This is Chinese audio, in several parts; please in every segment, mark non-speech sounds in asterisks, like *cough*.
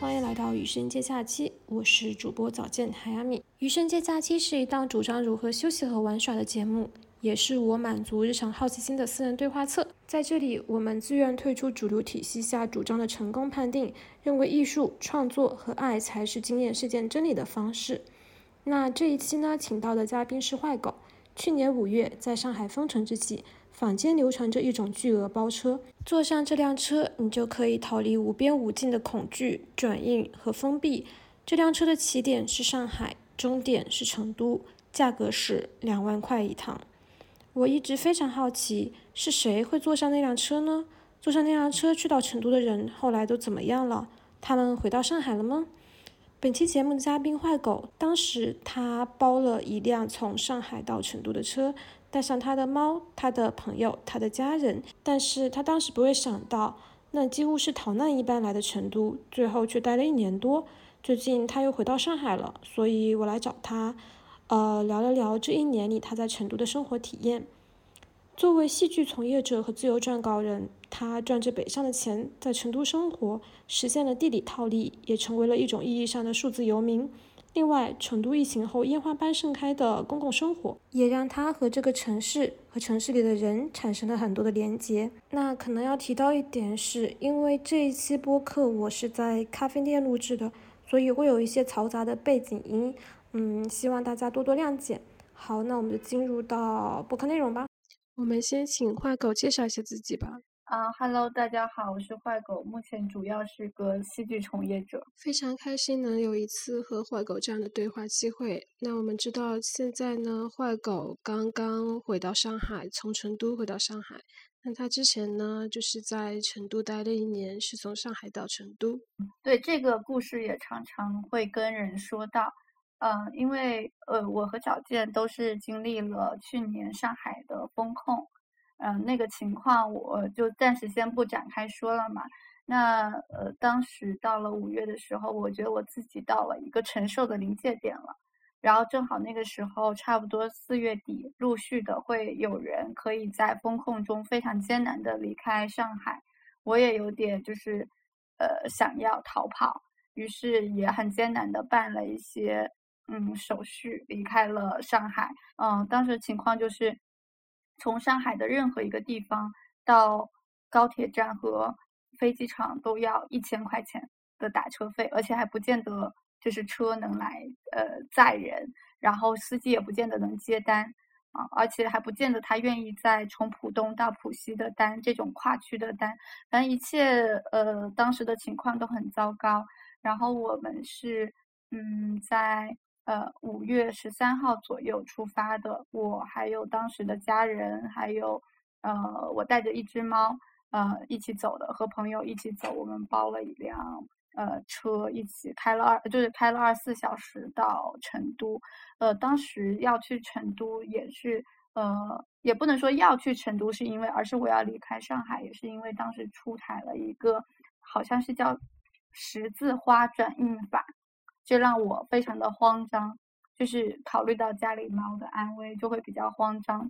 欢迎来到余生接假期，我是主播早见海亚米。余生接假期是一档主张如何休息和玩耍的节目，也是我满足日常好奇心的私人对话册。在这里，我们自愿退出主流体系下主张的成功判定，认为艺术创作和爱才是经验事件真理的方式。那这一期呢，请到的嘉宾是坏狗。去年五月，在上海封城之际。坊间流传着一种巨额包车，坐上这辆车，你就可以逃离无边无尽的恐惧、转运和封闭。这辆车的起点是上海，终点是成都，价格是两万块一趟。我一直非常好奇，是谁会坐上那辆车呢？坐上那辆车去到成都的人，后来都怎么样了？他们回到上海了吗？本期节目的嘉宾坏狗，当时他包了一辆从上海到成都的车。带上他的猫、他的朋友、他的家人，但是他当时不会想到，那几乎是逃难一般来的成都，最后却待了一年多。最近他又回到上海了，所以我来找他，呃，聊了聊这一年里他在成都的生活体验。作为戏剧从业者和自由撰稿人，他赚着北上的钱，在成都生活，实现了地理套利，也成为了一种意义上的数字游民。另外，成都疫情后烟花般盛开的公共生活，也让他和这个城市和城市里的人产生了很多的连接。那可能要提到一点，是因为这一期播客我是在咖啡店录制的，所以会有一些嘈杂的背景音，嗯，希望大家多多谅解。好，那我们就进入到播客内容吧。我们先请坏狗介绍一下自己吧。啊，Hello，大家好，我是坏狗，目前主要是个戏剧从业者，非常开心能有一次和坏狗这样的对话机会。那我们知道现在呢，坏狗刚刚回到上海，从成都回到上海。那他之前呢，就是在成都待了一年，是从上海到成都。对这个故事也常常会跟人说到，嗯，因为呃，我和小健都是经历了去年上海的风控。嗯，那个情况我就暂时先不展开说了嘛。那呃，当时到了五月的时候，我觉得我自己到了一个承受的临界点了。然后正好那个时候，差不多四月底，陆续的会有人可以在风控中非常艰难的离开上海。我也有点就是呃想要逃跑，于是也很艰难的办了一些嗯手续，离开了上海。嗯，当时情况就是。从上海的任何一个地方到高铁站和飞机场都要一千块钱的打车费，而且还不见得就是车能来呃载人，然后司机也不见得能接单啊，而且还不见得他愿意在从浦东到浦西的单这种跨区的单，反正一切呃当时的情况都很糟糕。然后我们是嗯在。呃，五月十三号左右出发的，我还有当时的家人，还有呃，我带着一只猫，呃，一起走的，和朋友一起走。我们包了一辆呃车，一起开了二，就是开了二十四小时到成都。呃，当时要去成都也是，呃，也不能说要去成都是因为，而是我要离开上海，也是因为当时出台了一个好像是叫十字花转运法。这让我非常的慌张，就是考虑到家里猫的安危，就会比较慌张。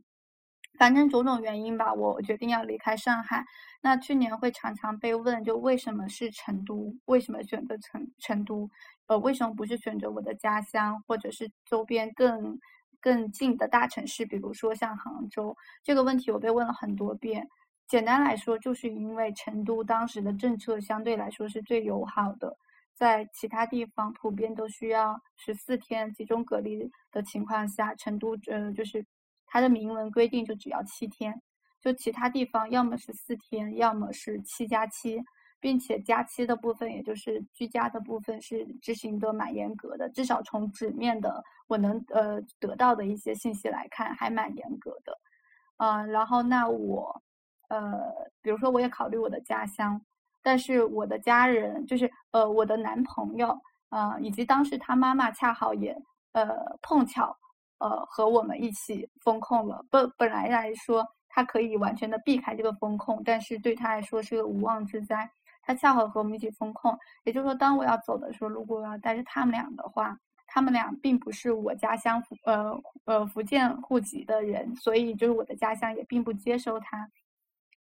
反正种种原因吧，我决定要离开上海。那去年会常常被问，就为什么是成都？为什么选择成成都？呃，为什么不是选择我的家乡，或者是周边更更近的大城市，比如说像杭州？这个问题我被问了很多遍。简单来说，就是因为成都当时的政策相对来说是最友好的。在其他地方普遍都需要十四天集中隔离的情况下，成都呃就是它的明文规定就只要七天，就其他地方要么是四天，要么是七加七，并且加七的部分，也就是居家的部分是执行的蛮严格的，至少从纸面的我能呃得到的一些信息来看，还蛮严格的。嗯，然后那我呃，比如说我也考虑我的家乡。但是我的家人就是呃我的男朋友啊，以及当时他妈妈恰好也呃碰巧呃和我们一起封控了。本本来来说他可以完全的避开这个风控，但是对他来说是个无妄之灾。他恰好和我们一起封控，也就是说，当我要走的时候，如果我要带着他们俩的话，他们俩并不是我家乡呃呃福建户籍的人，所以就是我的家乡也并不接收他。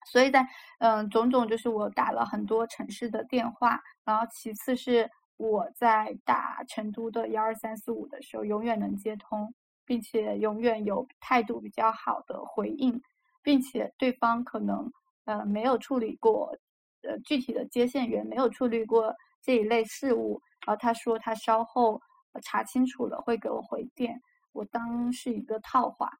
所以在嗯种种就是我打了很多城市的电话，然后其次是我在打成都的幺二三四五的时候，永远能接通，并且永远有态度比较好的回应，并且对方可能呃没有处理过呃具体的接线员没有处理过这一类事务，然后他说他稍后查清楚了会给我回电，我当是一个套话。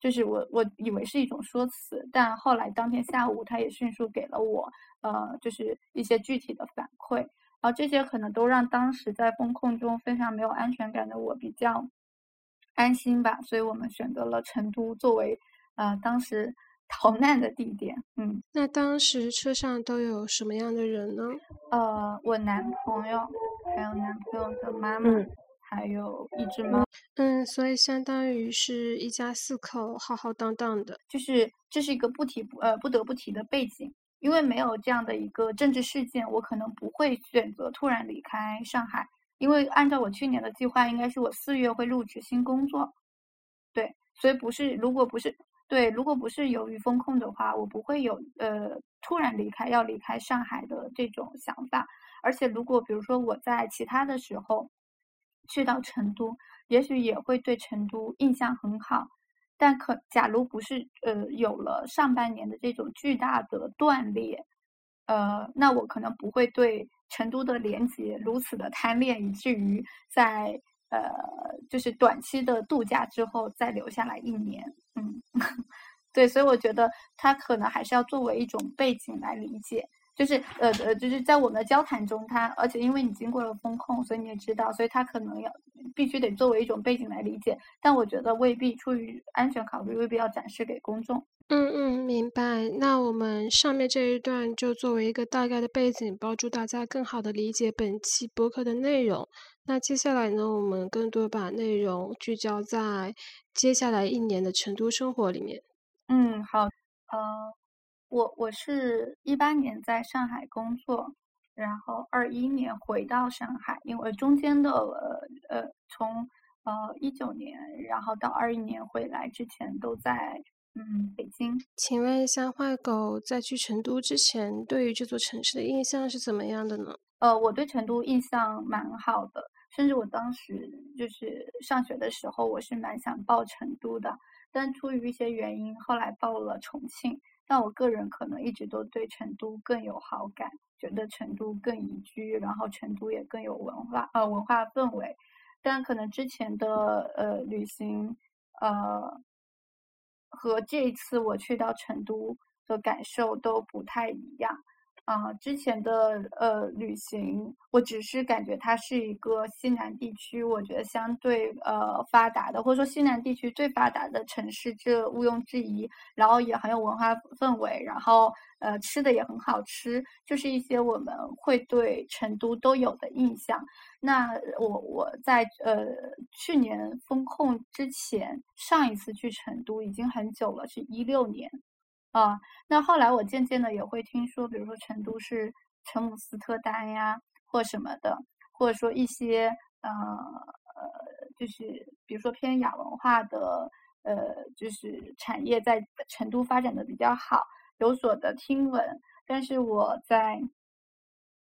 就是我我以为是一种说辞，但后来当天下午他也迅速给了我呃，就是一些具体的反馈，然后这些可能都让当时在风控中非常没有安全感的我比较安心吧，所以我们选择了成都作为呃当时 *laughs* 逃难的地点。嗯，那当时车上都有什么样的人呢？呃，我男朋友，还有男朋友的妈妈。还有一只猫，嗯，所以相当于是一家四口浩浩荡荡的，就是这是一个不提不呃不得不提的背景，因为没有这样的一个政治事件，我可能不会选择突然离开上海，因为按照我去年的计划，应该是我四月会入职新工作，对，所以不是如果不是对，如果不是由于风控的话，我不会有呃突然离开要离开上海的这种想法，而且如果比如说我在其他的时候。去到成都，也许也会对成都印象很好，但可假如不是呃有了上半年的这种巨大的断裂，呃，那我可能不会对成都的连接如此的贪恋，以至于在呃就是短期的度假之后再留下来一年。嗯，*laughs* 对，所以我觉得它可能还是要作为一种背景来理解。就是呃呃，就是在我们的交谈中，他而且因为你经过了风控，所以你也知道，所以他可能要必须得作为一种背景来理解。但我觉得未必出于安全考虑，未必要展示给公众。嗯嗯，明白。那我们上面这一段就作为一个大概的背景，帮助大家更好的理解本期博客的内容。那接下来呢，我们更多把内容聚焦在接下来一年的成都生活里面。嗯，好，呃。我我是一八年在上海工作，然后二一年回到上海，因为中间的呃呃从呃一九年，然后到二一年回来之前都在嗯北京。请问一下，坏狗在去成都之前，对于这座城市的印象是怎么样的呢？呃，我对成都印象蛮好的，甚至我当时就是上学的时候，我是蛮想报成都的，但出于一些原因，后来报了重庆。但我个人可能一直都对成都更有好感，觉得成都更宜居，然后成都也更有文化，呃，文化氛围。但可能之前的呃旅行，呃，和这一次我去到成都的感受都不太一样。啊，之前的呃旅行，我只是感觉它是一个西南地区，我觉得相对呃发达的，或者说西南地区最发达的城市，这毋庸置疑。然后也很有文化氛围，然后呃吃的也很好吃，就是一些我们会对成都都有的印象。那我我在呃去年封控之前，上一次去成都已经很久了，是一六年。啊，那后来我渐渐的也会听说，比如说成都是成姆斯特丹呀，或什么的，或者说一些呃呃，就是比如说偏亚文化的呃，就是产业在成都发展的比较好，有所的听闻。但是我在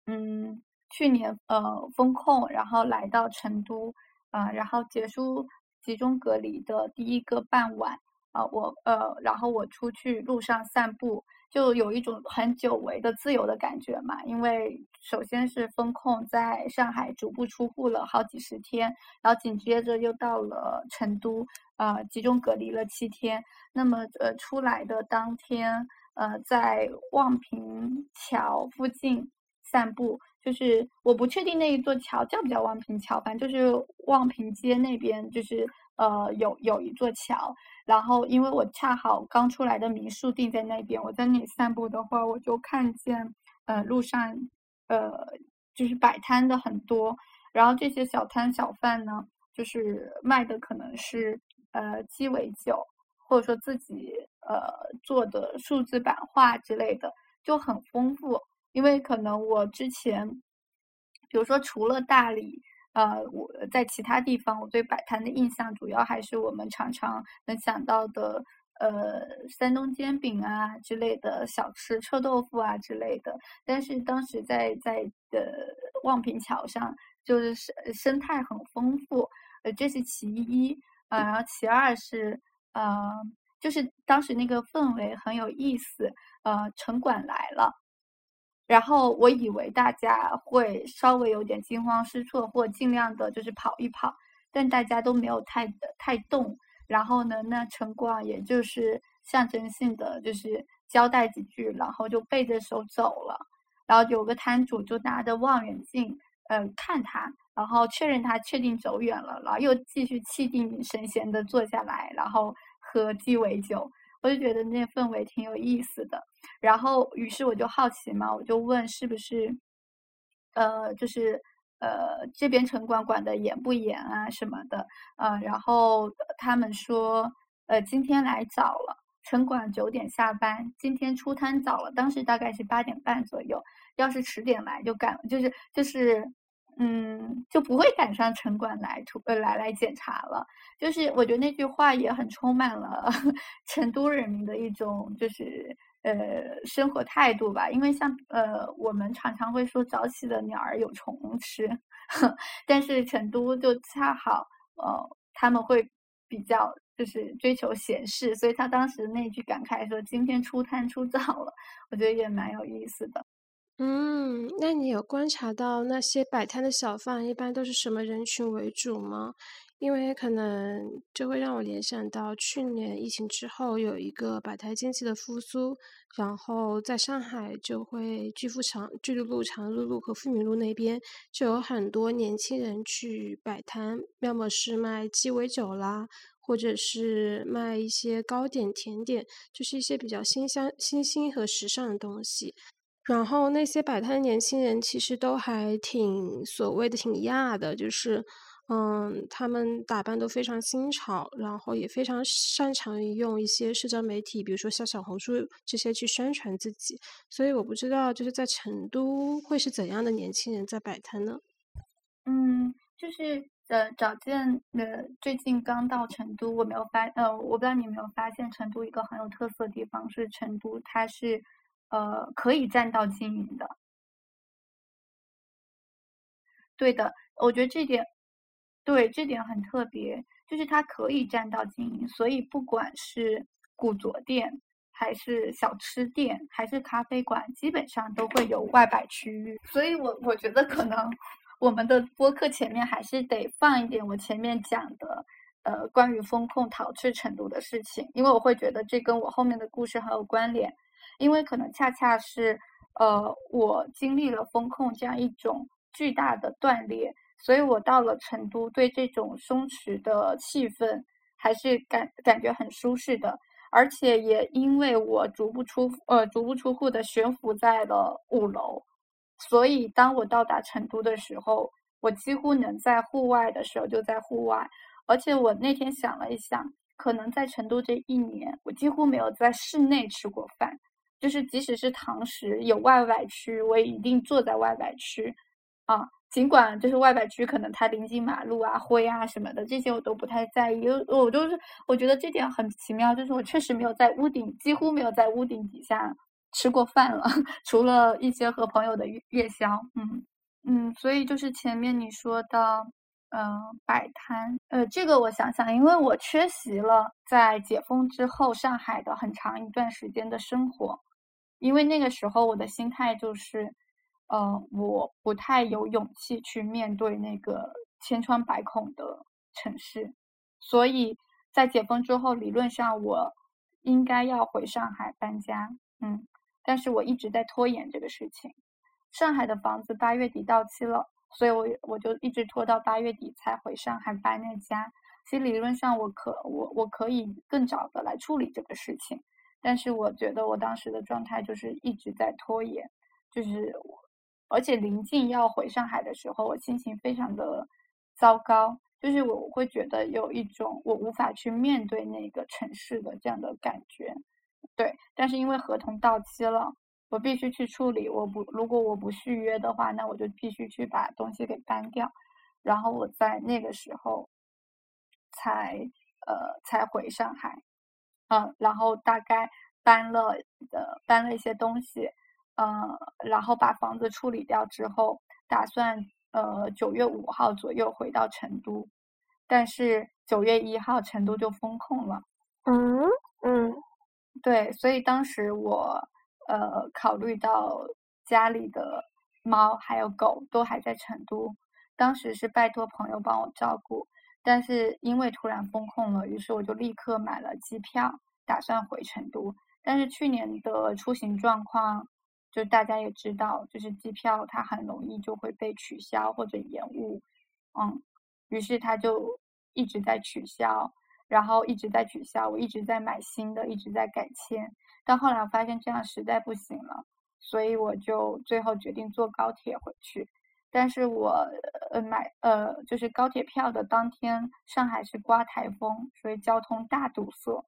嗯去年呃封控，然后来到成都啊，然后结束集中隔离的第一个傍晚。啊，我呃，然后我出去路上散步，就有一种很久违的自由的感觉嘛。因为首先是风控在上海足不出户了好几十天，然后紧接着又到了成都，呃，集中隔离了七天。那么呃，出来的当天，呃，在望平桥附近散步，就是我不确定那一座桥叫不叫望平桥，反正就是望平街那边，就是呃，有有一座桥。然后，因为我恰好刚出来的民宿定在那边，我在那里散步的话，我就看见，呃，路上，呃，就是摆摊的很多。然后这些小摊小贩呢，就是卖的可能是呃鸡尾酒，或者说自己呃做的数字版画之类的，就很丰富。因为可能我之前，比如说除了大理。呃，我在其他地方，我对摆摊的印象主要还是我们常常能想到的，呃山东煎饼啊之类的小吃，臭豆腐啊之类的。但是当时在在的望平桥上，就是生生态很丰富，呃，这是其一啊。然后其二是呃，就是当时那个氛围很有意思，呃，城管来了。然后我以为大家会稍微有点惊慌失措，或尽量的就是跑一跑，但大家都没有太太动。然后呢，那城管也就是象征性的就是交代几句，然后就背着手走了。然后有个摊主就拿着望远镜，嗯，看他，然后确认他确定走远了，然后又继续气定神闲的坐下来，然后喝鸡尾酒。我就觉得那氛围挺有意思的，然后于是我就好奇嘛，我就问是不是，呃，就是呃这边城管管的严不严啊什么的，呃，然后他们说，呃今天来早了，城管九点下班，今天出摊早了，当时大概是八点半左右，要是迟点来就赶，就是就是。嗯，就不会赶上城管来突呃来来检查了。就是我觉得那句话也很充满了 *laughs* 成都人民的一种就是呃生活态度吧。因为像呃我们常常会说早起的鸟儿有虫吃，*laughs* 但是成都就恰好呃他们会比较就是追求闲适，所以他当时那句感慨说今天出摊出早了，我觉得也蛮有意思的。嗯，那你有观察到那些摆摊的小贩一般都是什么人群为主吗？因为可能就会让我联想到去年疫情之后有一个摆摊经济的复苏，然后在上海就会巨富长、巨鹿路、长乐路和富民路那边就有很多年轻人去摆摊，要么是卖鸡尾酒啦，或者是卖一些糕点、甜点，就是一些比较新香、新兴和时尚的东西。然后那些摆摊的年轻人其实都还挺所谓的挺亚的，就是，嗯，他们打扮都非常新潮，然后也非常擅长于用一些社交媒体，比如说像小红书这些去宣传自己。所以我不知道就是在成都会是怎样的年轻人在摆摊呢？嗯，就是呃，找见呃，最近刚到成都，我没有发呃，我不知道你有没有发现，成都一个很有特色的地方是成都，它是。呃，可以占道经营的，对的，我觉得这点，对这点很特别，就是它可以占道经营，所以不管是古着店，还是小吃店，还是咖啡馆，基本上都会有外摆区域。所以我我觉得可能我们的播客前面还是得放一点我前面讲的，呃，关于风控逃至成都的事情，因为我会觉得这跟我后面的故事很有关联。因为可能恰恰是，呃，我经历了风控这样一种巨大的断裂，所以我到了成都，对这种松弛的气氛还是感感觉很舒适的。而且也因为我足不出呃足不出户的悬浮在了五楼，所以当我到达成都的时候，我几乎能在户外的时候就在户外。而且我那天想了一想，可能在成都这一年，我几乎没有在室内吃过饭。就是即使是堂食有外摆区，我也一定坐在外摆区，啊，尽管就是外摆区可能它临近马路啊、灰啊什么的，这些我都不太在意。我就是我觉得这点很奇妙，就是我确实没有在屋顶，几乎没有在屋顶底下吃过饭了，*laughs* 除了一些和朋友的夜宵。嗯嗯，所以就是前面你说的，嗯，摆摊，呃，这个我想想，因为我缺席了在解封之后上海的很长一段时间的生活。因为那个时候我的心态就是，呃，我不太有勇气去面对那个千疮百孔的城市，所以在解封之后，理论上我应该要回上海搬家，嗯，但是我一直在拖延这个事情。上海的房子八月底到期了，所以我我就一直拖到八月底才回上海搬那家。其实理论上我可我我可以更早的来处理这个事情。但是我觉得我当时的状态就是一直在拖延，就是而且临近要回上海的时候，我心情非常的糟糕，就是我会觉得有一种我无法去面对那个城市的这样的感觉。对，但是因为合同到期了，我必须去处理。我不如果我不续约的话，那我就必须去把东西给搬掉，然后我在那个时候才呃才回上海。嗯，然后大概搬了呃搬了一些东西，嗯，然后把房子处理掉之后，打算呃九月五号左右回到成都，但是九月一号成都就封控了。嗯嗯，对，所以当时我呃考虑到家里的猫还有狗都还在成都，当时是拜托朋友帮我照顾。但是因为突然封控了，于是我就立刻买了机票，打算回成都。但是去年的出行状况，就大家也知道，就是机票它很容易就会被取消或者延误，嗯，于是它就一直在取消，然后一直在取消，我一直在买新的，一直在改签。到后来我发现这样实在不行了，所以我就最后决定坐高铁回去。但是我呃买呃就是高铁票的当天，上海是刮台风，所以交通大堵塞，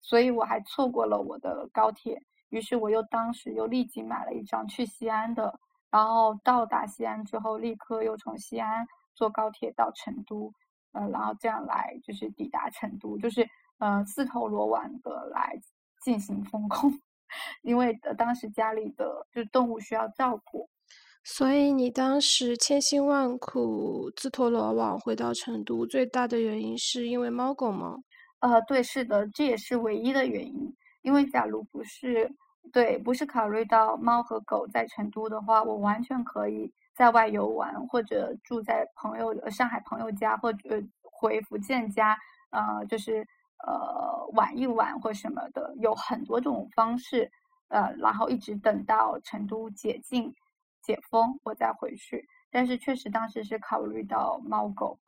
所以我还错过了我的高铁。于是我又当时又立即买了一张去西安的，然后到达西安之后，立刻又从西安坐高铁到成都，呃，然后这样来就是抵达成都，就是呃自投罗网的来进行风控，*laughs* 因为当时家里的就是动物需要照顾。所以你当时千辛万苦自投罗网回到成都，最大的原因是因为猫狗吗？呃，对，是的，这也是唯一的原因。因为假如不是对，不是考虑到猫和狗在成都的话，我完全可以在外游玩，或者住在朋友上海朋友家，或者回福建家，呃，就是呃玩一玩或什么的，有很多种方式，呃，然后一直等到成都解禁。解封，我再回去。但是确实当时是考虑到猫狗，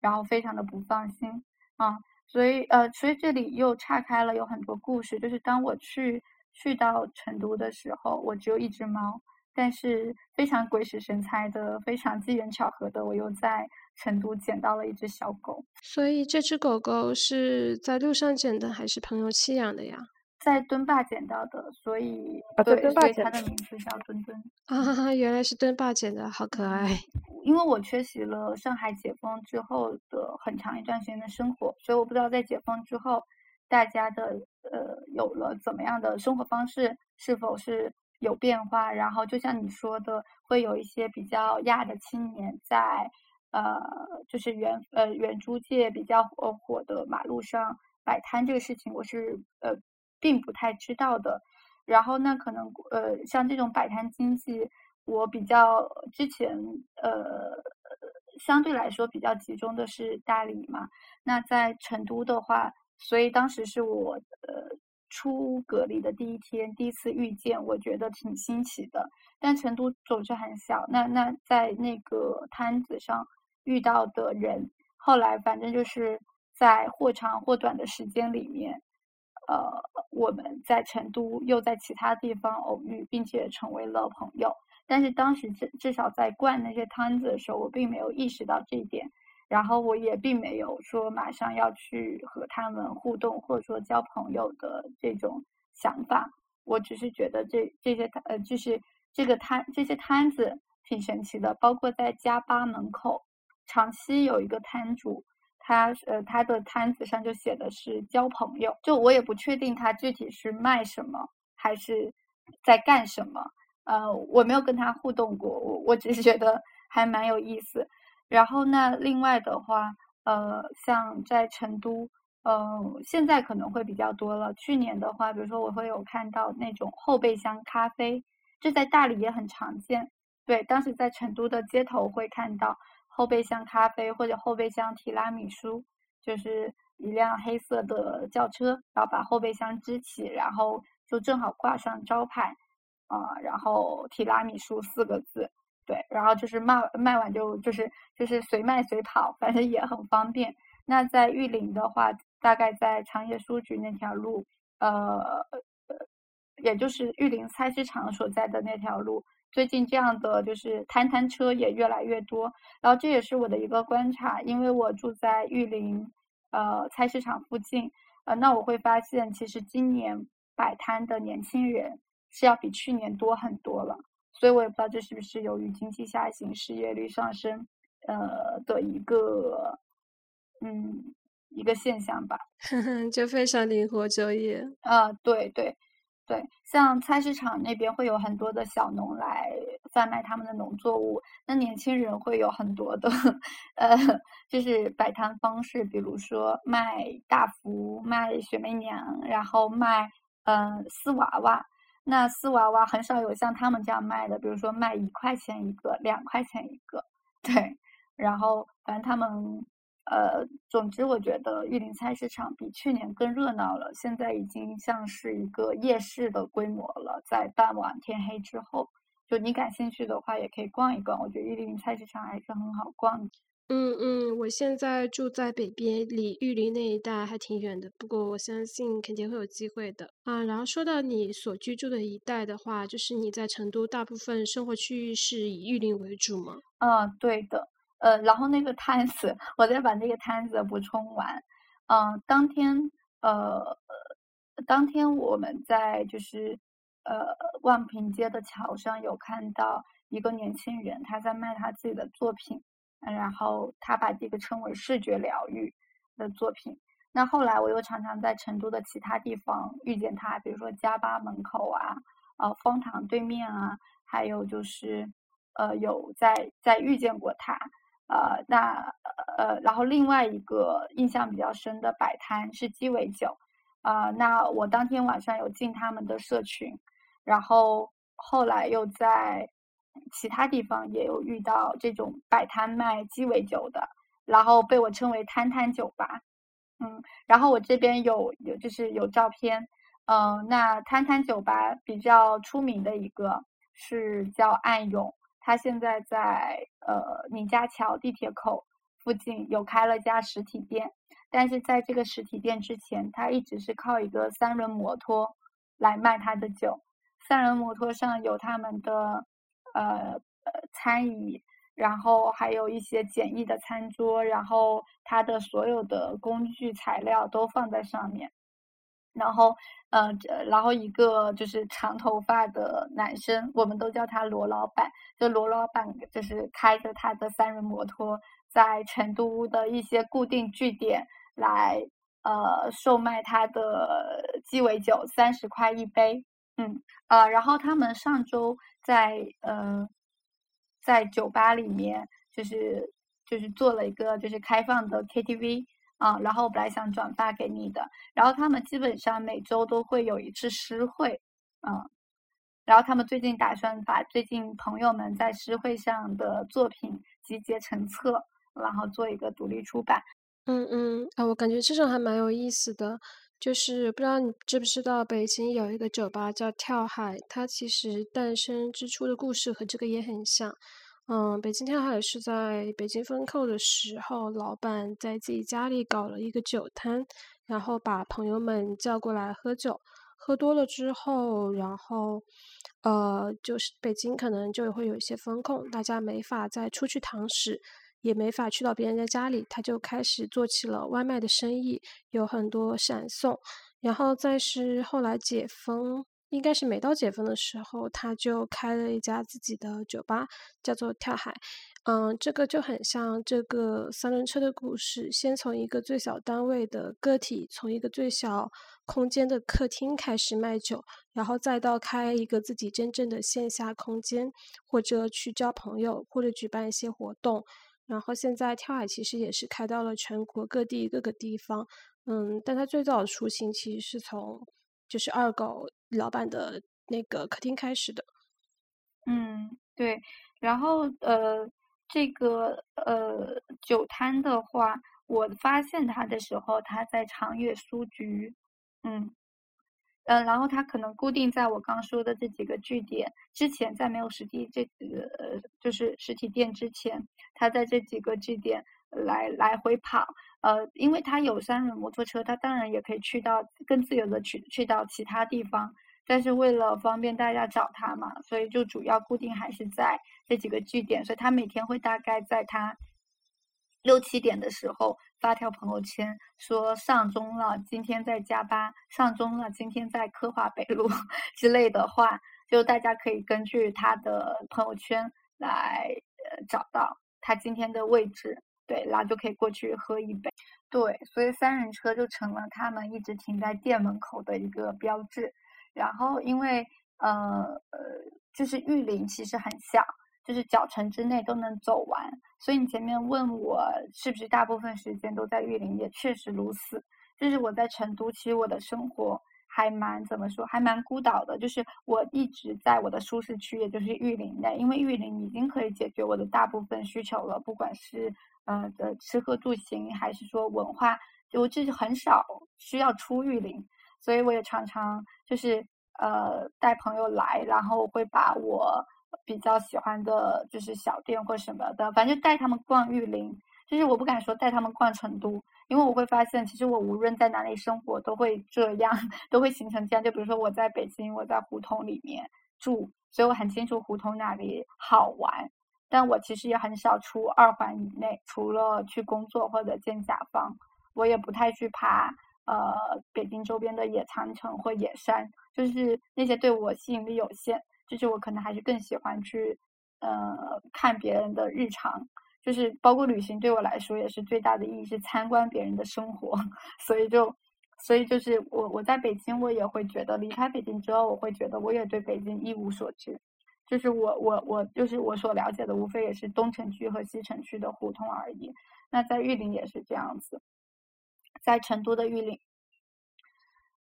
然后非常的不放心啊，所以呃，所以这里又岔开了有很多故事。就是当我去去到成都的时候，我只有一只猫，但是非常鬼使神差的，非常机缘巧合的，我又在成都捡到了一只小狗。所以这只狗狗是在路上捡的，还是朋友弃养的呀？在墩坝捡到的，所以对，所以它的名字叫墩墩。啊，原来是墩坝捡的，好可爱。因为我缺席了上海解封之后的很长一段时间的生活，所以我不知道在解封之后，大家的呃有了怎么样的生活方式，是否是有变化。然后就像你说的，会有一些比较亚的青年在呃，就是原呃原租界比较火火的马路上摆摊这个事情，我是呃。并不太知道的，然后那可能呃，像这种摆摊经济，我比较之前呃，相对来说比较集中的是大理嘛。那在成都的话，所以当时是我呃出隔离的第一天，第一次遇见，我觉得挺新奇的。但成都总是很小，那那在那个摊子上遇到的人，后来反正就是在或长或短的时间里面。呃，我们在成都又在其他地方偶遇，并且成为了朋友。但是当时至至少在灌那些摊子的时候，我并没有意识到这一点，然后我也并没有说马上要去和他们互动或者说交朋友的这种想法。我只是觉得这这些呃，就是这个摊这些摊子挺神奇的，包括在家吧门口，长期有一个摊主。他呃，他的摊子上就写的是交朋友，就我也不确定他具体是卖什么，还是在干什么。呃，我没有跟他互动过，我我只是觉得还蛮有意思。然后那另外的话，呃，像在成都，呃，现在可能会比较多了。去年的话，比如说我会有看到那种后备箱咖啡，这在大理也很常见。对，当时在成都的街头会看到。后备箱咖啡或者后备箱提拉米苏，就是一辆黑色的轿车，然后把后备箱支起，然后就正好挂上招牌，啊，然后提拉米苏四个字，对，然后就是卖卖完就就是就是随卖随跑，反正也很方便。那在玉林的话，大概在长叶书局那条路，呃，也就是玉林菜市场所在的那条路。最近这样的就是摊摊车也越来越多，然后这也是我的一个观察，因为我住在玉林，呃，菜市场附近，呃，那我会发现其实今年摆摊的年轻人是要比去年多很多了，所以我也不知道这是不是由于经济下行、失业率上升，呃的一个，嗯，一个现象吧。*laughs* 就非常灵活就业。啊，对对对，像菜市场那边会有很多的小农来贩卖他们的农作物，那年轻人会有很多的呃，就是摆摊方式，比如说卖大福、卖雪媚娘，然后卖嗯丝娃娃。那丝娃娃很少有像他们这样卖的，比如说卖一块钱一个、两块钱一个，对。然后反正他们，呃，总之我觉得玉林菜市场比去年更热闹了，现在已经像是一个夜市的规模了。在傍晚天黑之后，就你感兴趣的话，也可以逛一逛。我觉得玉林菜市场还是很好逛的。嗯嗯，我现在住在北边，离玉林那一带还挺远的。不过我相信肯定会有机会的啊。然后说到你所居住的一带的话，就是你在成都大部分生活区域是以玉林为主吗？嗯，对的。呃，然后那个摊子，我再把那个摊子补充完。嗯，当天呃，当天我们在就是呃望平街的桥上有看到一个年轻人，他在卖他自己的作品。然后他把这个称为视觉疗愈的作品。那后来我又常常在成都的其他地方遇见他，比如说加巴门口啊，呃，方塘对面啊，还有就是呃有在在遇见过他。呃，那呃，然后另外一个印象比较深的摆摊是鸡尾酒。啊，那我当天晚上有进他们的社群，然后后来又在。其他地方也有遇到这种摆摊卖鸡尾酒的，然后被我称为“摊摊酒吧”。嗯，然后我这边有有就是有照片。嗯，那摊摊酒吧比较出名的一个是叫暗涌，他现在在呃宁家桥地铁口附近有开了家实体店，但是在这个实体店之前，他一直是靠一个三轮摩托来卖他的酒。三轮摩托上有他们的。呃呃，餐椅，然后还有一些简易的餐桌，然后它的所有的工具材料都放在上面，然后呃，然后一个就是长头发的男生，我们都叫他罗老板，就罗老板就是开着他的三轮摩托，在成都的一些固定据点来呃售卖他的鸡尾酒，三十块一杯。嗯啊，然后他们上周在呃，在酒吧里面就是就是做了一个就是开放的 KTV 啊，然后我本来想转发给你的，然后他们基本上每周都会有一次诗会，嗯，然后他们最近打算把最近朋友们在诗会上的作品集结成册，然后做一个独立出版。嗯嗯啊，我感觉这种还蛮有意思的。就是不知道你知不知道，北京有一个酒吧叫跳海，它其实诞生之初的故事和这个也很像。嗯，北京跳海是在北京封控的时候，老板在自己家里搞了一个酒摊，然后把朋友们叫过来喝酒，喝多了之后，然后呃，就是北京可能就会有一些风控，大家没法再出去堂食。也没法去到别人的家里，他就开始做起了外卖的生意，有很多闪送。然后再是后来解封，应该是没到解封的时候，他就开了一家自己的酒吧，叫做跳海。嗯，这个就很像这个三轮车的故事，先从一个最小单位的个体，从一个最小空间的客厅开始卖酒，然后再到开一个自己真正的线下空间，或者去交朋友，或者举办一些活动。然后现在跳海其实也是开到了全国各地各个地方，嗯，但它最早的雏形其实是从就是二狗老板的那个客厅开始的，嗯，对。然后呃，这个呃酒摊的话，我发现他的时候，他在长悦书局，嗯。嗯，然后他可能固定在我刚说的这几个据点之前，在没有实体这呃就是实体店之前，他在这几个据点来来回跑。呃，因为他有三轮摩托车，他当然也可以去到更自由的去去到其他地方。但是为了方便大家找他嘛，所以就主要固定还是在这几个据点。所以他每天会大概在他六七点的时候。发条朋友圈说上钟了，今天在加班；上钟了，今天在科华北路 *laughs* 之类的话，就大家可以根据他的朋友圈来呃找到他今天的位置，对，然后就可以过去喝一杯。对，所以三人车就成了他们一直停在店门口的一个标志。然后因为呃呃，就是玉林其实很小，就是脚程之内都能走完。所以你前面问我是不是大部分时间都在玉林，也确实如此。就是我在成都，其实我的生活还蛮怎么说，还蛮孤岛的。就是我一直在我的舒适区，也就是玉林内，因为玉林已经可以解决我的大部分需求了，不管是。呃的吃喝住行，还是说文化，就就是很少需要出玉林，所以我也常常就是呃带朋友来，然后会把我比较喜欢的，就是小店或什么的，反正就带他们逛玉林。就是我不敢说带他们逛成都，因为我会发现，其实我无论在哪里生活，都会这样，*laughs* 都会形成这样。就比如说我在北京，我在胡同里面住，所以我很清楚胡同哪里好玩。但我其实也很少出二环以内，除了去工作或者见甲方，我也不太去爬呃北京周边的野长城或野山，就是那些对我吸引力有限。就是我可能还是更喜欢去呃看别人的日常，就是包括旅行对我来说也是最大的意义是参观别人的生活。*laughs* 所以就所以就是我我在北京，我也会觉得离开北京之后，我会觉得我也对北京一无所知。就是我我我就是我所了解的，无非也是东城区和西城区的互通而已。那在玉林也是这样子，在成都的玉林，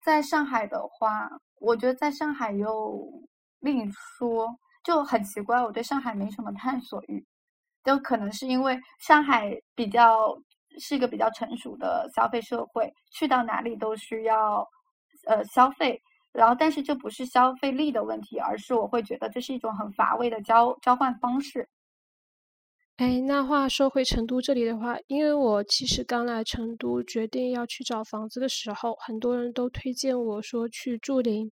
在上海的话，我觉得在上海又另说，就很奇怪，我对上海没什么探索欲，就可能是因为上海比较是一个比较成熟的消费社会，去到哪里都需要呃消费。然后，但是这不是消费力的问题，而是我会觉得这是一种很乏味的交交换方式。哎，那话说回成都这里的话，因为我其实刚来成都，决定要去找房子的时候，很多人都推荐我说去住林，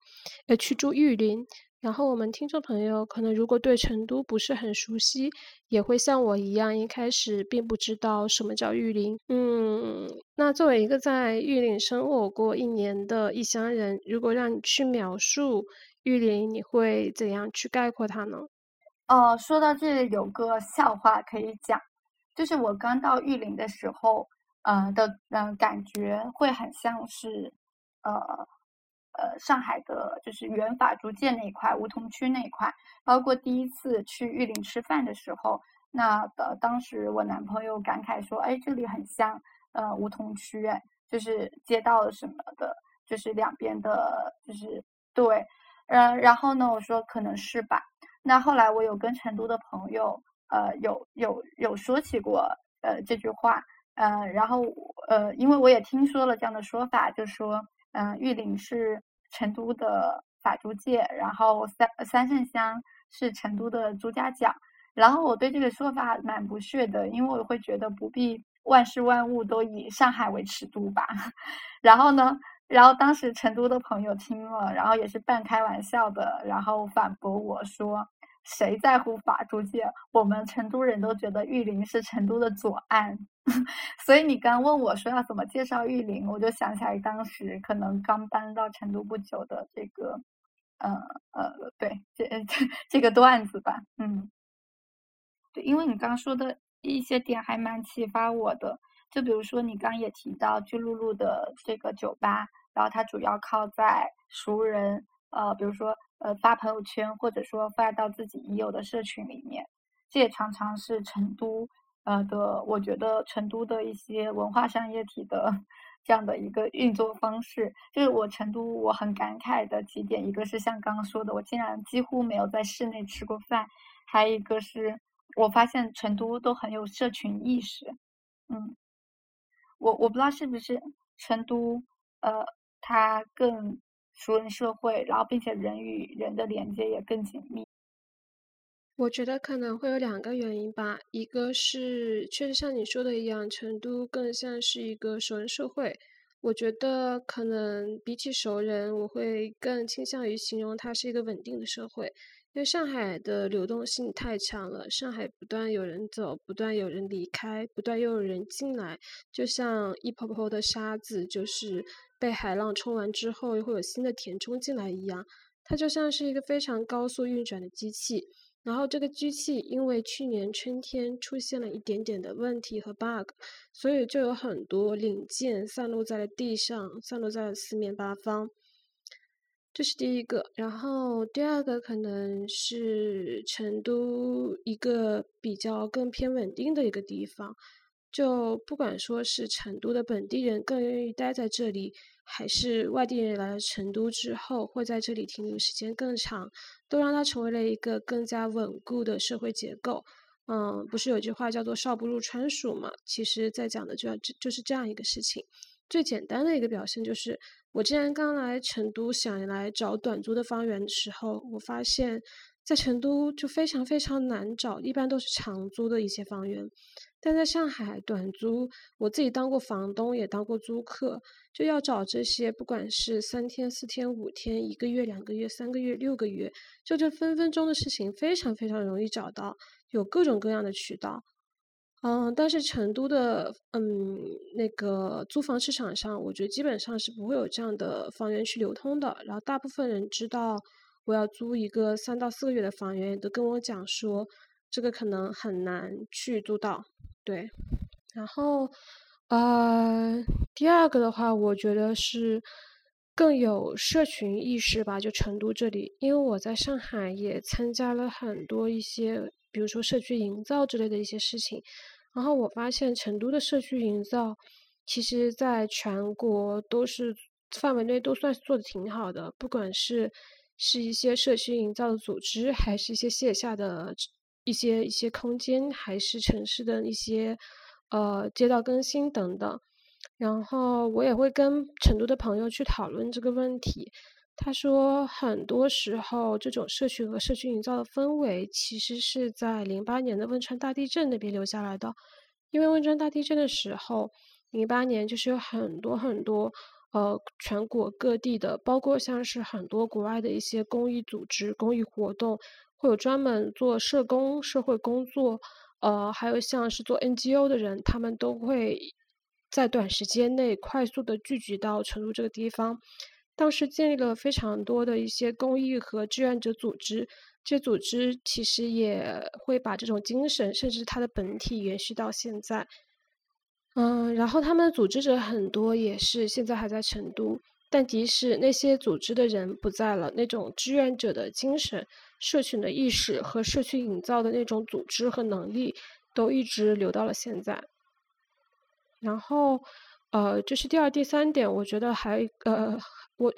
呃，去住玉林。然后我们听众朋友可能如果对成都不是很熟悉，也会像我一样，一开始并不知道什么叫玉林。嗯，那作为一个在玉林生活过一年的异乡人，如果让你去描述玉林，你会怎样去概括它呢？哦，说到这里有个笑话可以讲，就是我刚到玉林的时候，呃的嗯感觉会很像是，呃。呃，上海的就是原法租界那一块，梧桐区那一块，包括第一次去玉林吃饭的时候，那呃，当时我男朋友感慨说：“哎，这里很像呃梧桐区，哎，就是街道什么的，就是两边的，就是对，嗯，然后呢，我说可能是吧。那后来我有跟成都的朋友，呃，有有有说起过呃这句话，呃，然后呃，因为我也听说了这样的说法，就说。嗯，玉林是成都的法租界，然后三三圣乡是成都的朱家角。然后我对这个说法蛮不屑的，因为我会觉得不必万事万物都以上海为尺度吧。*laughs* 然后呢，然后当时成都的朋友听了，然后也是半开玩笑的，然后反驳我说。谁在乎法租界？我们成都人都觉得玉林是成都的左岸，*laughs* 所以你刚问我说要怎么介绍玉林，我就想起来当时可能刚搬到成都不久的这个，呃呃，对，这这 *laughs* 这个段子吧，嗯，对，因为你刚说的一些点还蛮启发我的，就比如说你刚也提到巨鹿路的这个酒吧，然后它主要靠在熟人，呃，比如说。呃，发朋友圈或者说发到自己已有的社群里面，这也常常是成都呃的，我觉得成都的一些文化商业体的这样的一个运作方式。就是我成都我很感慨的几点，一个是像刚刚说的，我竟然几乎没有在室内吃过饭；还有一个是我发现成都都很有社群意识。嗯，我我不知道是不是成都呃，它更。熟人社会，然后并且人与人的连接也更紧密。我觉得可能会有两个原因吧，一个是确实像你说的一样，成都更像是一个熟人社会。我觉得可能比起熟人，我会更倾向于形容它是一个稳定的社会。因为上海的流动性太强了，上海不断有人走，不断有人离开，不断又有人进来，就像一坨坨的沙子，就是被海浪冲完之后，又会有新的填充进来一样。它就像是一个非常高速运转的机器。然后这个机器因为去年春天出现了一点点的问题和 bug，所以就有很多零件散落在了地上，散落在了四面八方。这是第一个，然后第二个可能是成都一个比较更偏稳定的一个地方，就不管说是成都的本地人更愿意待在这里。还是外地人来了成都之后，会在这里停留时间更长，都让它成为了一个更加稳固的社会结构。嗯，不是有句话叫做“少不入川蜀”嘛？其实，在讲的就要就就是这样一个事情。最简单的一个表现就是，我之前刚来成都，想来找短租的房源的时候，我发现，在成都就非常非常难找，一般都是长租的一些房源。但在上海短租，我自己当过房东，也当过租客，就要找这些，不管是三天、四天、五天、一个月、两个月、三个月、六个月，就这分分钟的事情，非常非常容易找到，有各种各样的渠道。嗯，但是成都的嗯那个租房市场上，我觉得基本上是不会有这样的房源去流通的。然后大部分人知道我要租一个三到四个月的房源，都跟我讲说，这个可能很难去租到。对，然后，呃，第二个的话，我觉得是更有社群意识吧。就成都这里，因为我在上海也参加了很多一些，比如说社区营造之类的一些事情，然后我发现成都的社区营造，其实在全国都是范围内都算是做的挺好的，不管是是一些社区营造的组织，还是一些线下的。一些一些空间，还是城市的一些呃街道更新等等，然后我也会跟成都的朋友去讨论这个问题。他说，很多时候这种社区和社区营造的氛围，其实是在零八年的汶川大地震那边留下来的。因为汶川大地震的时候，零八年就是有很多很多呃全国各地的，包括像是很多国外的一些公益组织、公益活动。会有专门做社工、社会工作，呃，还有像是做 NGO 的人，他们都会在短时间内快速的聚集到成都这个地方。当时建立了非常多的一些公益和志愿者组织，这组织其实也会把这种精神，甚至它的本体延续到现在。嗯，然后他们的组织者很多也是现在还在成都。但即使那些组织的人不在了，那种志愿者的精神、社群的意识和社区营造的那种组织和能力，都一直留到了现在。然后，呃，这是第二、第三点，我觉得还呃，我，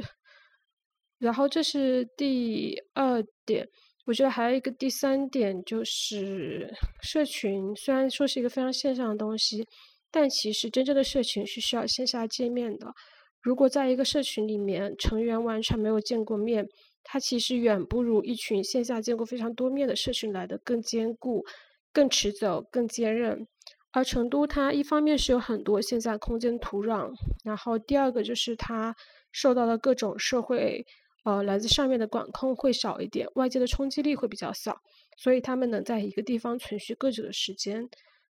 然后这是第二点，我觉得还有一个第三点，就是社群虽然说是一个非常线上的东西，但其实真正的社群是需要线下见面的。如果在一个社群里面，成员完全没有见过面，它其实远不如一群线下见过非常多面的社群来的更坚固、更持久、更坚韧。而成都，它一方面是有很多线下空间土壤，然后第二个就是它受到的各种社会，呃，来自上面的管控会少一点，外界的冲击力会比较小，所以他们能在一个地方存续更久的时间。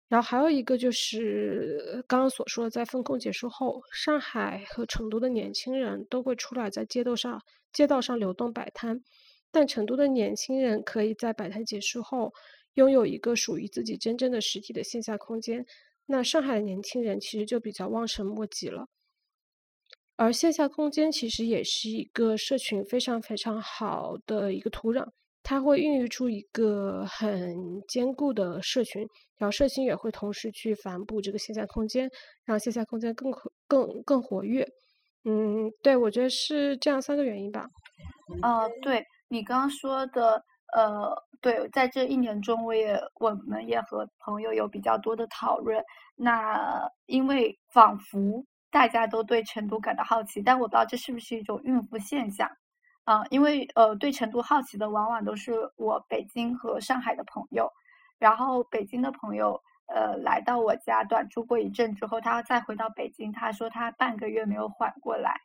然后还有一个就是刚刚所说的，在封控结束后，上海和成都的年轻人都会出来在街道上街道上流动摆摊，但成都的年轻人可以在摆摊结束后拥有一个属于自己真正的实体的线下空间，那上海的年轻人其实就比较望尘莫及了。而线下空间其实也是一个社群非常非常好的一个土壤。它会孕育出一个很坚固的社群，然后社群也会同时去反哺这个线下空间，让线下空间更更更活跃。嗯，对，我觉得是这样三个原因吧。呃，对你刚刚说的，呃，对，在这一年中，我也我们也和朋友有比较多的讨论。那因为仿佛大家都对成都感到好奇，但我不知道这是不是一种孕妇现象。啊，因为呃，对成都好奇的往往都是我北京和上海的朋友，然后北京的朋友呃来到我家短住过一阵之后，他再回到北京，他说他半个月没有缓过来。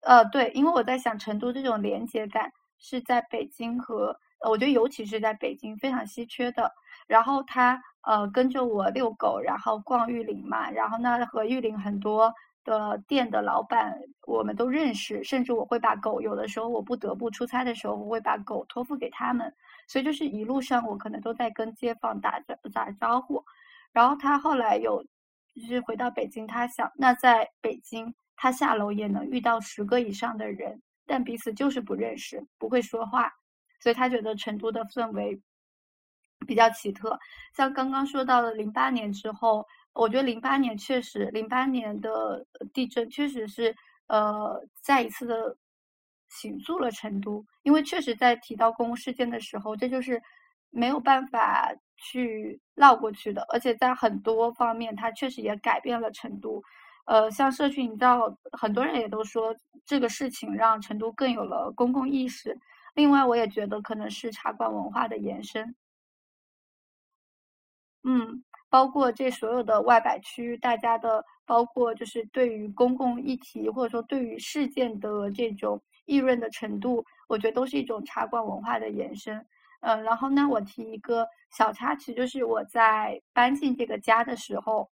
呃，对，因为我在想成都这种连接感是在北京和我觉得尤其是在北京非常稀缺的。然后他呃跟着我遛狗，然后逛玉林嘛，然后呢和玉林很多。的店的老板我们都认识，甚至我会把狗有的时候我不得不出差的时候，我会把狗托付给他们。所以就是一路上我可能都在跟街坊打着打招呼。然后他后来有就是回到北京，他想那在北京他下楼也能遇到十个以上的人，但彼此就是不认识，不会说话，所以他觉得成都的氛围比较奇特。像刚刚说到的零八年之后，我觉得零八年确实，零八年的地震确实是呃再一次的。倾诉了成都，因为确实在提到公共事件的时候，这就是没有办法去绕过去的。而且在很多方面，它确实也改变了成都。呃，像社区营造，很多人也都说这个事情让成都更有了公共意识。另外，我也觉得可能是茶馆文化的延伸。嗯，包括这所有的外摆区，大家的包括就是对于公共议题或者说对于事件的这种。议论的程度，我觉得都是一种茶馆文化的延伸。嗯，然后呢，我提一个小插曲，就是我在搬进这个家的时候，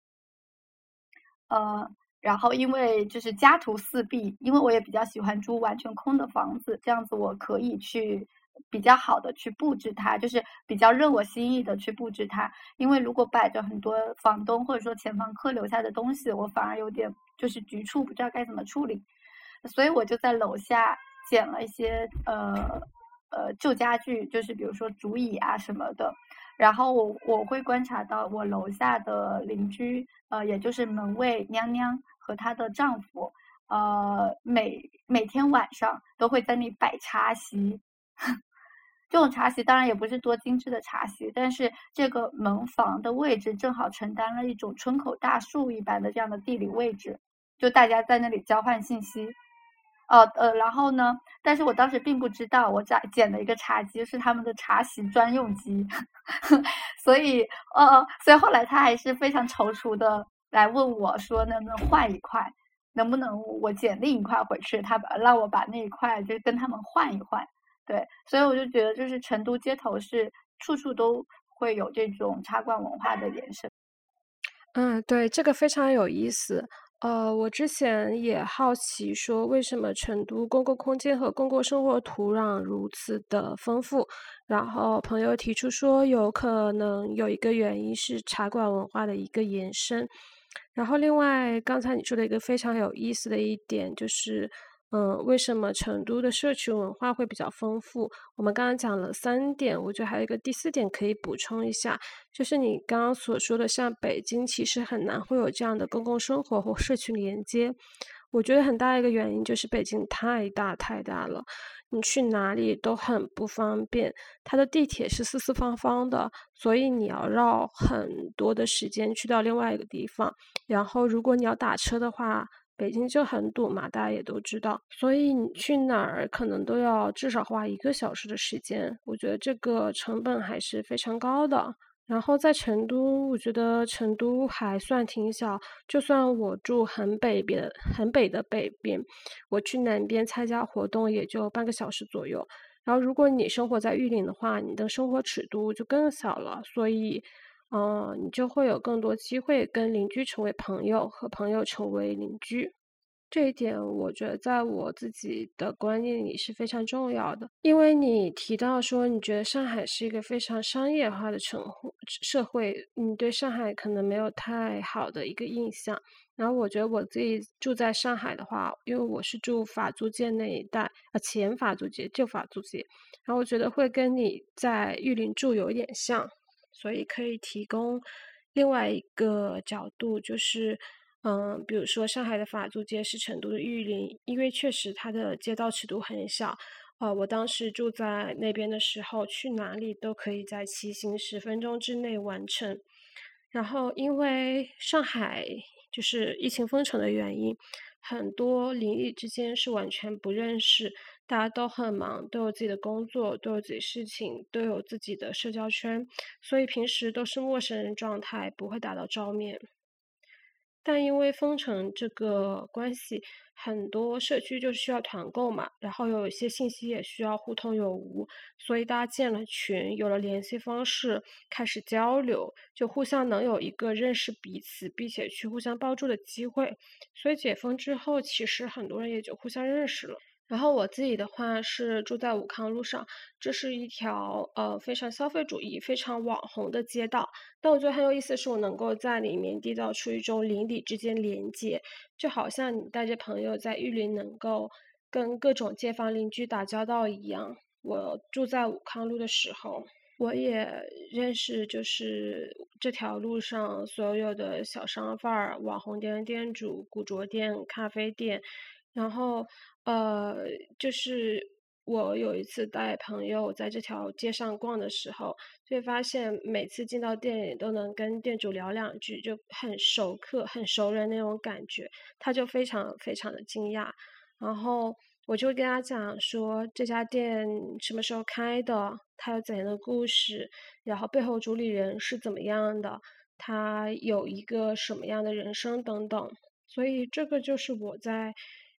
呃，然后因为就是家徒四壁，因为我也比较喜欢租完全空的房子，这样子我可以去比较好的去布置它，就是比较任我心意的去布置它。因为如果摆着很多房东或者说前房客留下的东西，我反而有点就是局促，不知道该怎么处理，所以我就在楼下。捡了一些呃呃旧家具，就是比如说竹椅啊什么的，然后我我会观察到我楼下的邻居，呃，也就是门卫娘娘和她的丈夫，呃，每每天晚上都会在那里摆茶席。*laughs* 这种茶席当然也不是多精致的茶席，但是这个门房的位置正好承担了一种村口大树一般的这样的地理位置，就大家在那里交换信息。哦呃，然后呢？但是我当时并不知道，我在捡了一个茶几，是他们的茶席专用机，*laughs* 所以呃，所以后来他还是非常踌躇的来问我说，能不能换一块，能不能我捡另一块回去？他把让我把那一块就跟他们换一换。对，所以我就觉得，就是成都街头是处处都会有这种茶馆文化的延伸。嗯，对，这个非常有意思。呃，我之前也好奇说，为什么成都公共空间和公共生活土壤如此的丰富？然后朋友提出说，有可能有一个原因是茶馆文化的一个延伸。然后另外，刚才你说的一个非常有意思的一点就是。嗯，为什么成都的社区文化会比较丰富？我们刚刚讲了三点，我觉得还有一个第四点可以补充一下，就是你刚刚所说的，像北京其实很难会有这样的公共生活或社区连接。我觉得很大一个原因就是北京太大太大了，你去哪里都很不方便。它的地铁是四四方方的，所以你要绕很多的时间去到另外一个地方。然后如果你要打车的话，北京就很堵嘛，大家也都知道，所以你去哪儿可能都要至少花一个小时的时间，我觉得这个成本还是非常高的。然后在成都，我觉得成都还算挺小，就算我住很北边、很北的北边，我去南边参加活动也就半个小时左右。然后如果你生活在玉林的话，你的生活尺度就更小了，所以。嗯，你就会有更多机会跟邻居成为朋友，和朋友成为邻居。这一点，我觉得在我自己的观念里是非常重要的。因为你提到说，你觉得上海是一个非常商业化的城社会，你对上海可能没有太好的一个印象。然后，我觉得我自己住在上海的话，因为我是住法租界那一带，呃，前法租界、旧法租界，然后我觉得会跟你在玉林住有点像。所以可以提供另外一个角度，就是，嗯，比如说上海的法租界是成都的玉林，因为确实它的街道尺度很小，呃，我当时住在那边的时候，去哪里都可以在骑行十分钟之内完成。然后因为上海就是疫情封城的原因，很多邻里之间是完全不认识。大家都很忙，都有自己的工作，都有自己事情，都有自己的社交圈，所以平时都是陌生人状态，不会打到照面。但因为封城这个关系，很多社区就需要团购嘛，然后有一些信息也需要互通有无，所以大家建了群，有了联系方式，开始交流，就互相能有一个认识彼此，并且去互相帮助的机会。所以解封之后，其实很多人也就互相认识了。然后我自己的话是住在武康路上，这是一条呃非常消费主义、非常网红的街道。但我觉得很有意思的是，我能够在里面缔造出一种邻里之间连接，就好像你带着朋友在玉林能够跟各种街坊邻居打交道一样。我住在武康路的时候，我也认识就是这条路上所有的小商贩、网红店店主、古着店、咖啡店。然后，呃，就是我有一次带朋友在这条街上逛的时候，就发现每次进到店里都能跟店主聊两句，就很熟客、很熟人那种感觉，他就非常非常的惊讶。然后我就跟他讲说，这家店什么时候开的，它有怎样的故事，然后背后主理人是怎么样的，他有一个什么样的人生等等。所以这个就是我在。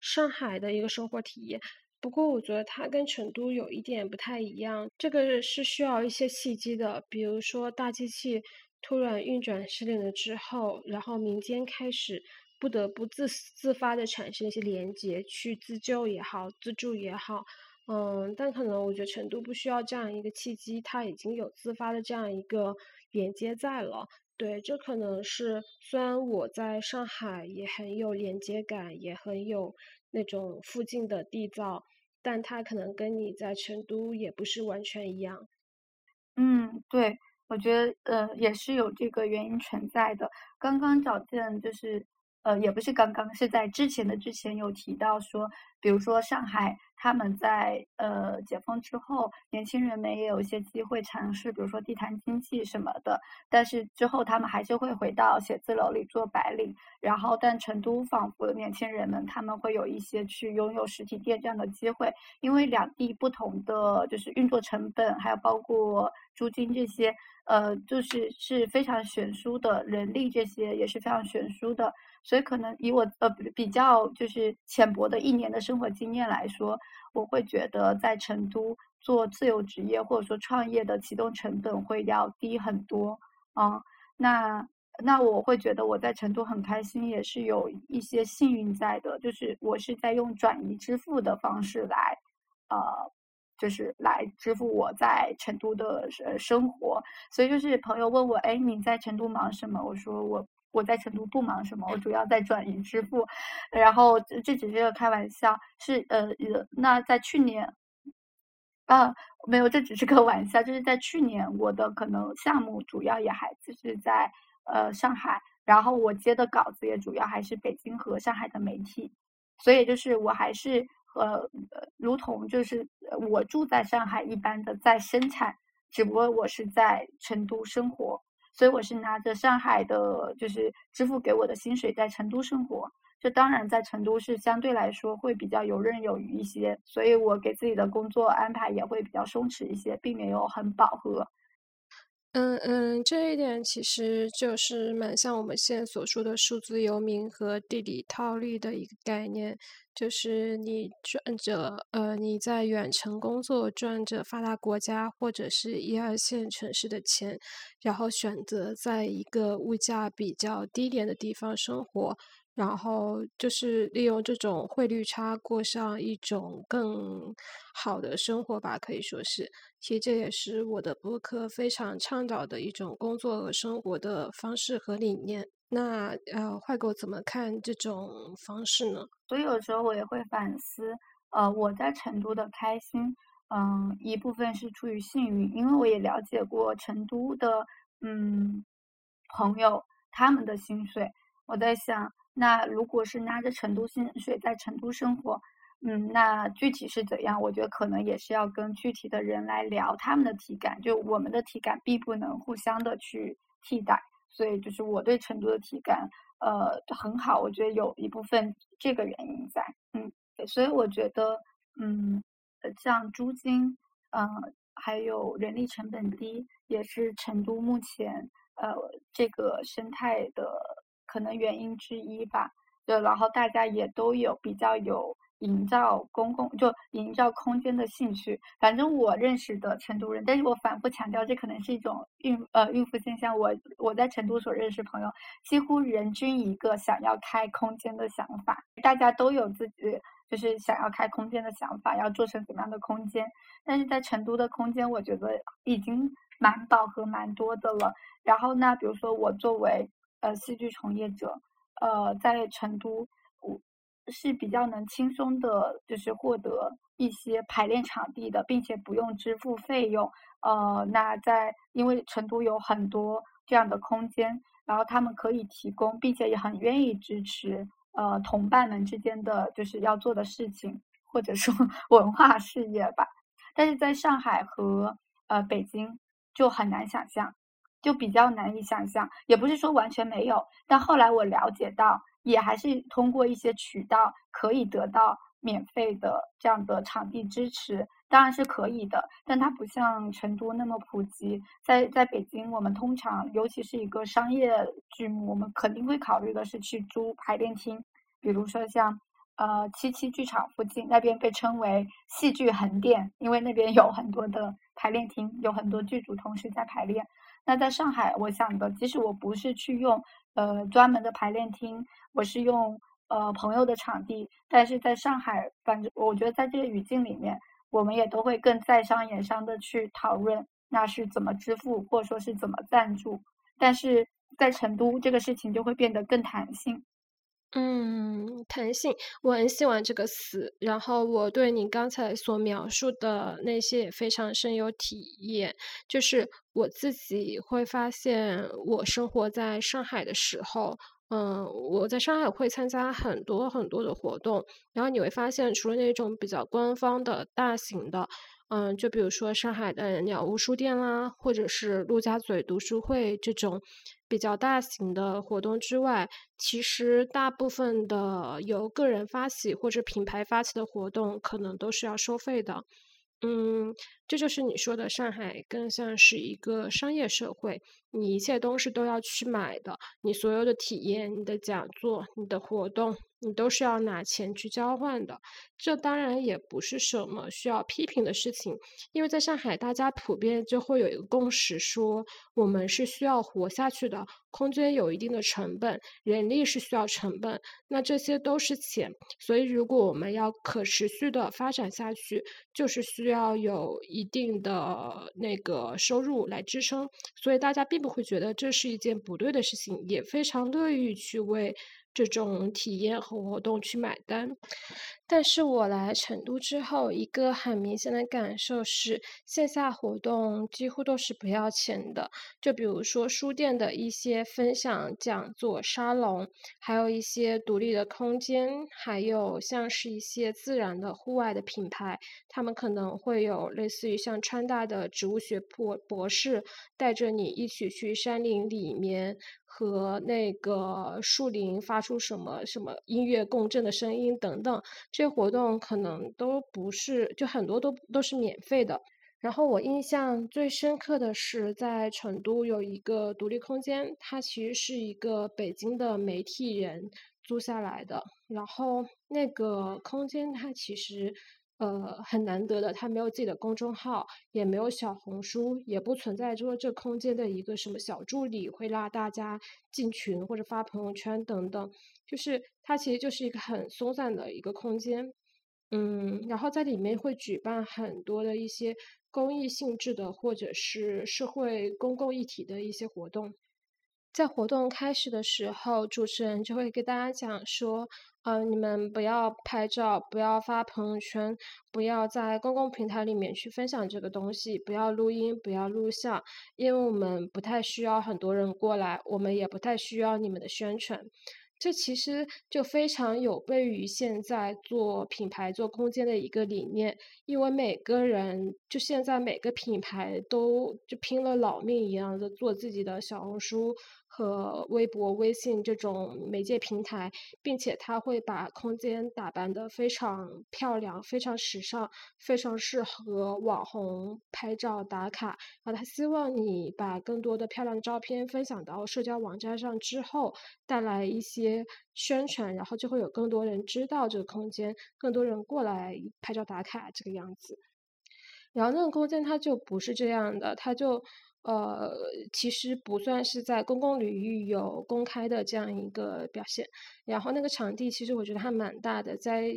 上海的一个生活体验，不过我觉得它跟成都有一点不太一样，这个是需要一些契机的，比如说大机器突然运转失灵了之后，然后民间开始不得不自自发的产生一些连接，去自救也好，自助也好，嗯，但可能我觉得成都不需要这样一个契机，它已经有自发的这样一个连接在了。对，这可能是虽然我在上海也很有连接感，也很有那种附近的缔造，但它可能跟你在成都也不是完全一样。嗯，对，我觉得呃也是有这个原因存在的。刚刚找见就是。呃，也不是刚刚，是在之前的之前有提到说，比如说上海，他们在呃解封之后，年轻人们也有一些机会尝试，比如说地摊经济什么的。但是之后他们还是会回到写字楼里做白领。然后，但成都仿佛年轻人们他们会有一些去拥有实体店这样的机会，因为两地不同的就是运作成本，还有包括租金这些，呃，就是是非常悬殊的，人力这些也是非常悬殊的。所以可能以我呃比较就是浅薄的一年的生活经验来说，我会觉得在成都做自由职业或者说创业的启动成本会要低很多啊。那那我会觉得我在成都很开心，也是有一些幸运在的，就是我是在用转移支付的方式来，呃，就是来支付我在成都的呃生活。所以就是朋友问我，哎，你在成都忙什么？我说我。我在成都不忙什么，我主要在转移支付，然后这只是个开玩笑，是呃呃，那在去年，啊没有，这只是个玩笑，就是在去年我的可能项目主要也还就是在呃上海，然后我接的稿子也主要还是北京和上海的媒体，所以就是我还是呃如同就是我住在上海一般的在生产，只不过我是在成都生活。所以我是拿着上海的，就是支付给我的薪水在成都生活。这当然在成都是相对来说会比较游刃有余一些，所以我给自己的工作安排也会比较松弛一些，并没有很饱和。嗯嗯，这一点其实就是蛮像我们现在所说的数字游民和地理套利的一个概念，就是你赚着呃你在远程工作赚着发达国家或者是一二线城市的钱，然后选择在一个物价比较低廉的地方生活。然后就是利用这种汇率差过上一种更好的生活吧，可以说是。其实这也是我的博客非常倡导的一种工作和生活的方式和理念。那呃，坏狗怎么看这种方式呢？所以有时候我也会反思，呃，我在成都的开心，嗯，一部分是出于幸运，因为我也了解过成都的嗯朋友他们的薪水，我在想。那如果是拿着成都薪水在成都生活，嗯，那具体是怎样？我觉得可能也是要跟具体的人来聊他们的体感，就我们的体感并不能互相的去替代。所以就是我对成都的体感，呃，很好。我觉得有一部分这个原因在，嗯，所以我觉得，嗯，像租金，嗯，还有人力成本低，也是成都目前呃这个生态的。可能原因之一吧，对，然后大家也都有比较有营造公共就营造空间的兴趣。反正我认识的成都人，但是我反复强调，这可能是一种孕呃孕妇现象。我我在成都所认识朋友，几乎人均一个想要开空间的想法。大家都有自己就是想要开空间的想法，要做成怎么样的空间。但是在成都的空间，我觉得已经蛮饱和、蛮多的了。然后呢，比如说我作为呃戏剧从业者，呃，在成都，我是比较能轻松的，就是获得一些排练场地的，并且不用支付费用。呃，那在因为成都有很多这样的空间，然后他们可以提供，并且也很愿意支持呃同伴们之间的就是要做的事情，或者说 *laughs* 文化事业吧。但是在上海和呃北京就很难想象，就比较难以想象，也不是说完全没有，但后来我了解到，也还是通过一些渠道可以得到免费的这样的场地支持。当然是可以的，但它不像成都那么普及。在在北京，我们通常，尤其是一个商业剧目，我们肯定会考虑的是去租排练厅，比如说像呃七七剧场附近那边被称为戏剧横店，因为那边有很多的排练厅，有很多剧组同时在排练。那在上海，我想的，即使我不是去用呃专门的排练厅，我是用呃朋友的场地，但是在上海，反正我觉得在这个语境里面。我们也都会更在商言商的去讨论，那是怎么支付，或者说是怎么赞助。但是在成都，这个事情就会变得更弹性。嗯，弹性，我很喜欢这个词。然后我对你刚才所描述的那些也非常深有体验。就是我自己会发现，我生活在上海的时候。嗯，我在上海会参加很多很多的活动，然后你会发现，除了那种比较官方的大型的，嗯，就比如说上海的鸟屋书店啦，或者是陆家嘴读书会这种比较大型的活动之外，其实大部分的由个人发起或者品牌发起的活动，可能都是要收费的。嗯，这就是你说的，上海更像是一个商业社会，你一切东西都要去买的，你所有的体验、你的讲座、你的活动。你都是要拿钱去交换的，这当然也不是什么需要批评的事情，因为在上海，大家普遍就会有一个共识，说我们是需要活下去的，空间有一定的成本，人力是需要成本，那这些都是钱，所以如果我们要可持续的发展下去，就是需要有一定的那个收入来支撑，所以大家并不会觉得这是一件不对的事情，也非常乐意去为。这种体验和活动去买单，但是我来成都之后，一个很明显的感受是，线下活动几乎都是不要钱的。就比如说书店的一些分享讲座沙龙，还有一些独立的空间，还有像是一些自然的户外的品牌，他们可能会有类似于像川大的植物学博博士，带着你一起去山林里面。和那个树林发出什么什么音乐共振的声音等等，这些活动可能都不是，就很多都都是免费的。然后我印象最深刻的是在成都有一个独立空间，它其实是一个北京的媒体人租下来的。然后那个空间它其实。呃，很难得的，他没有自己的公众号，也没有小红书，也不存在说这空间的一个什么小助理会拉大家进群或者发朋友圈等等，就是它其实就是一个很松散的一个空间，嗯，然后在里面会举办很多的一些公益性质的或者是社会公共议题的一些活动，在活动开始的时候，主持人就会给大家讲说。嗯，你们不要拍照，不要发朋友圈，不要在公共平台里面去分享这个东西，不要录音，不要录像，因为我们不太需要很多人过来，我们也不太需要你们的宣传。这其实就非常有悖于现在做品牌、做空间的一个理念，因为每个人就现在每个品牌都就拼了老命一样的做自己的小红书。和微博、微信这种媒介平台，并且他会把空间打扮得非常漂亮、非常时尚、非常适合网红拍照打卡。然后他希望你把更多的漂亮照片分享到社交网站上之后，带来一些宣传，然后就会有更多人知道这个空间，更多人过来拍照打卡这个样子。然后那个空间它就不是这样的，它就。呃，其实不算是在公共领域有公开的这样一个表现。然后那个场地其实我觉得还蛮大的，在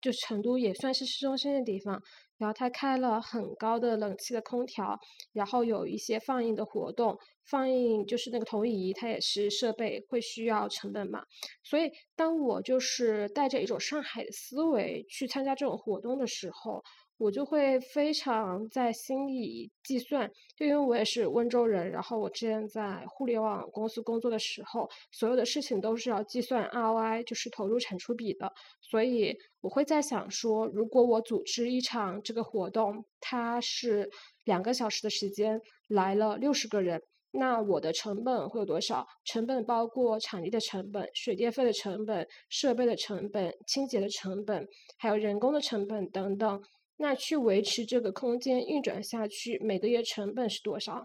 就成都也算是市中心的地方，然后它开了很高的冷气的空调，然后有一些放映的活动，放映就是那个投影仪，它也是设备会需要成本嘛，所以当我就是带着一种上海的思维去参加这种活动的时候。我就会非常在心里计算，就因为我也是温州人，然后我之前在互联网公司工作的时候，所有的事情都是要计算 ROI，就是投入产出比的，所以我会在想说，如果我组织一场这个活动，它是两个小时的时间，来了六十个人，那我的成本会有多少？成本包括场地的成本、水电费的成本、设备的成本、清洁的成本，还有人工的成本等等。那去维持这个空间运转下去，每个月成本是多少？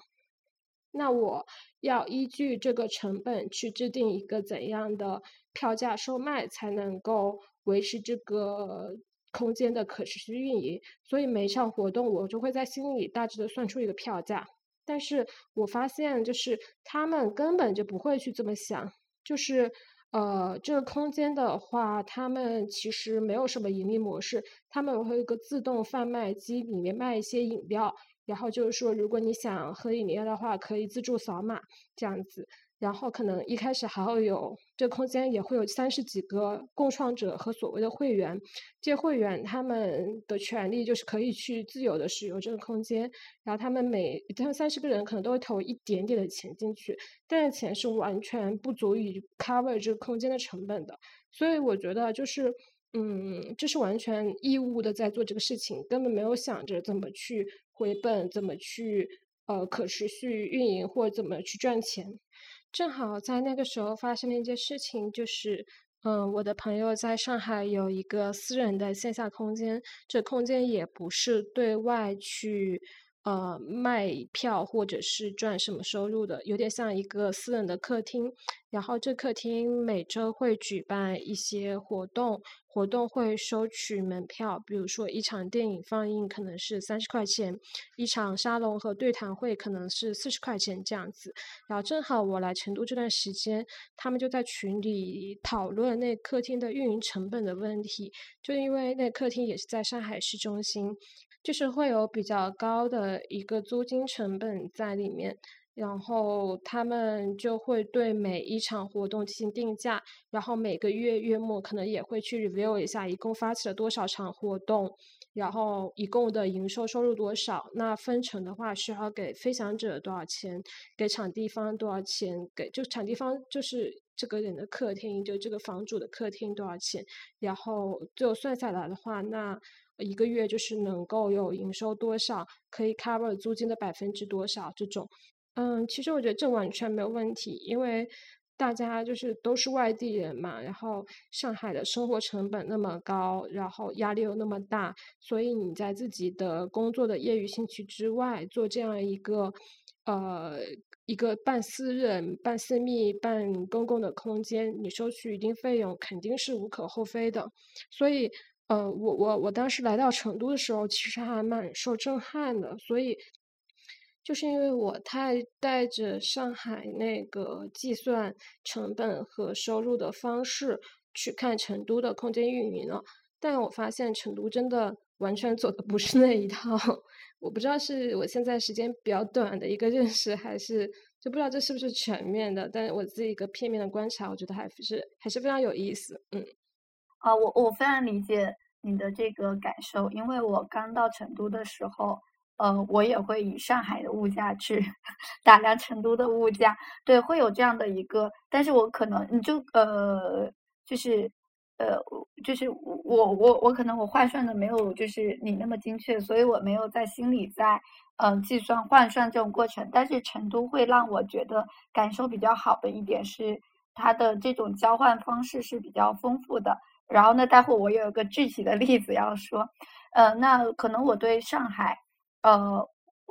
那我要依据这个成本去制定一个怎样的票价售卖，才能够维持这个空间的可持续运营？所以每一场活动我就会在心里大致的算出一个票价。但是我发现，就是他们根本就不会去这么想，就是。呃，这个空间的话，他们其实没有什么盈利模式，他们会有一个自动贩卖机，里面卖一些饮料，然后就是说，如果你想喝饮料的话，可以自助扫码这样子。然后可能一开始还会有这个空间也会有三十几个共创者和所谓的会员，这些会员他们的权利就是可以去自由的使用这个空间，然后他们每他们三十个人可能都会投一点点的钱进去，但是钱是完全不足以 cover 这个空间的成本的，所以我觉得就是嗯，这是完全义务的在做这个事情，根本没有想着怎么去回本，怎么去呃可持续运营或者怎么去赚钱。正好在那个时候发生了一件事情，就是，嗯，我的朋友在上海有一个私人的线下空间，这空间也不是对外去。呃，卖票或者是赚什么收入的，有点像一个私人的客厅。然后这客厅每周会举办一些活动，活动会收取门票。比如说一场电影放映可能是三十块钱，一场沙龙和对谈会可能是四十块钱这样子。然后正好我来成都这段时间，他们就在群里讨论那客厅的运营成本的问题，就因为那客厅也是在上海市中心。就是会有比较高的一个租金成本在里面，然后他们就会对每一场活动进行定价，然后每个月月末可能也会去 review 一下，一共发起了多少场活动，然后一共的营收收入多少，那分成的话需要给分享者多少钱，给场地方多少钱，给就场地方就是这个人的客厅，就这个房主的客厅多少钱，然后最后算下来的话，那。一个月就是能够有营收多少，可以 cover 租金的百分之多少这种，嗯，其实我觉得这完全没有问题，因为大家就是都是外地人嘛，然后上海的生活成本那么高，然后压力又那么大，所以你在自己的工作的业余兴趣之外做这样一个，呃，一个半私人、半私密、半公共的空间，你收取一定费用肯定是无可厚非的，所以。呃，我我我当时来到成都的时候，其实还蛮受震撼的，所以就是因为我太带着上海那个计算成本和收入的方式去看成都的空间运营了，但我发现成都真的完全走的不是那一套，*laughs* 我不知道是我现在时间比较短的一个认识，还是就不知道这是不是全面的，但我自己一个片面的观察，我觉得还是还是非常有意思，嗯。啊，我我非常理解你的这个感受，因为我刚到成都的时候，呃，我也会以上海的物价去 *laughs* 打量成都的物价，对，会有这样的一个，但是我可能你就呃，就是呃，就是我我我可能我换算的没有就是你那么精确，所以我没有在心里在嗯计算换算这种过程，但是成都会让我觉得感受比较好的一点是它的这种交换方式是比较丰富的。然后呢，待会我有一个具体的例子要说，呃，那可能我对上海，呃，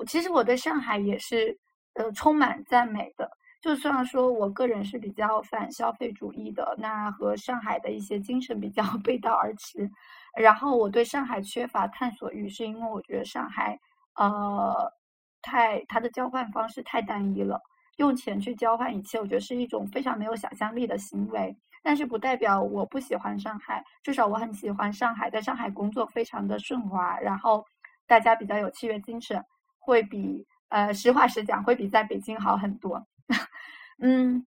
其实我对上海也是呃充满赞美的。就算说我个人是比较反消费主义的，那和上海的一些精神比较 *laughs* 背道而驰。然后我对上海缺乏探索欲，是因为我觉得上海呃太它的交换方式太单一了。用钱去交换一切，我觉得是一种非常没有想象力的行为。但是不代表我不喜欢上海，至少我很喜欢上海，在上海工作非常的顺滑，然后大家比较有契约精神，会比呃实话实讲会比在北京好很多。*laughs* 嗯，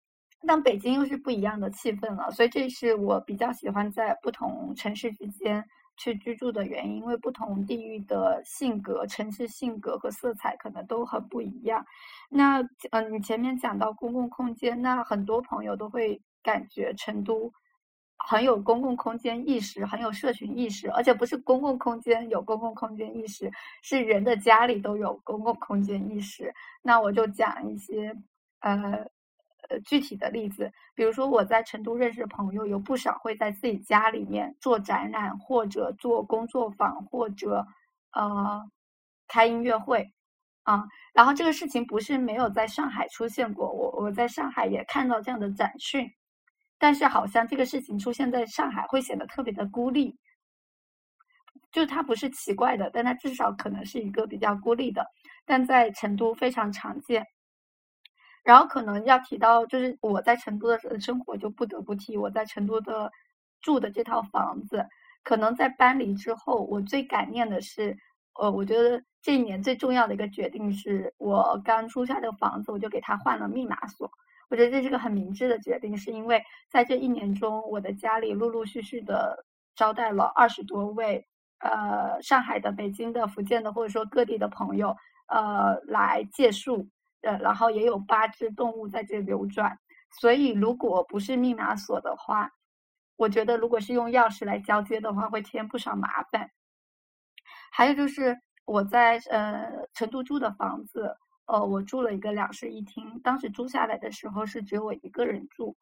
但北京又是不一样的气氛了，所以这是我比较喜欢在不同城市之间。去居住的原因，因为不同地域的性格、城市性格和色彩可能都很不一样。那嗯，你前面讲到公共空间，那很多朋友都会感觉成都很有公共空间意识，很有社群意识，而且不是公共空间有公共空间意识，是人的家里都有公共空间意识。那我就讲一些呃。呃，具体的例子，比如说我在成都认识的朋友，有不少会在自己家里面做展览，或者做工作坊，或者呃开音乐会啊。然后这个事情不是没有在上海出现过，我我在上海也看到这样的展讯，但是好像这个事情出现在上海会显得特别的孤立，就是它不是奇怪的，但它至少可能是一个比较孤立的，但在成都非常常见。然后可能要提到，就是我在成都的生活，就不得不提我在成都的住的这套房子。可能在搬离之后，我最感念的是，呃，我觉得这一年最重要的一个决定是，我刚租下这个房子，我就给他换了密码锁。我觉得这是个很明智的决定，是因为在这一年中，我的家里陆陆续续的招待了二十多位，呃，上海的、北京的、福建的，或者说各地的朋友，呃，来借宿。呃，然后也有八只动物在这流转，所以如果不是密码锁的话，我觉得如果是用钥匙来交接的话，会添不少麻烦。还有就是我在呃成都租的房子，呃，我住了一个两室一厅，当时租下来的时候是只有我一个人住，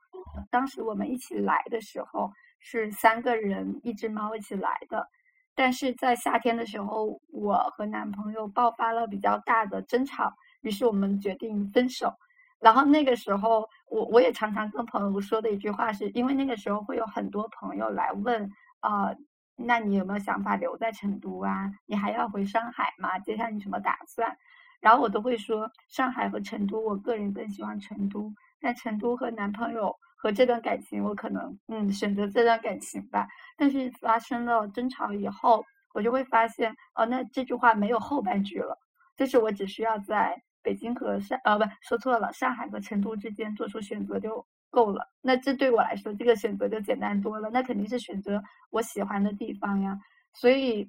当时我们一起来的时候是三个人一只猫一起来的，但是在夏天的时候，我和男朋友爆发了比较大的争吵。于是我们决定分手，然后那个时候，我我也常常跟朋友说的一句话是，因为那个时候会有很多朋友来问，啊，那你有没有想法留在成都啊？你还要回上海吗？接下来你什么打算？然后我都会说，上海和成都，我个人更喜欢成都。但成都和男朋友和这段感情，我可能嗯选择这段感情吧。但是发生了争吵以后，我就会发现，哦，那这句话没有后半句了，就是我只需要在。北京和上呃不说错了，上海和成都之间做出选择就够了。那这对我来说，这个选择就简单多了。那肯定是选择我喜欢的地方呀。所以，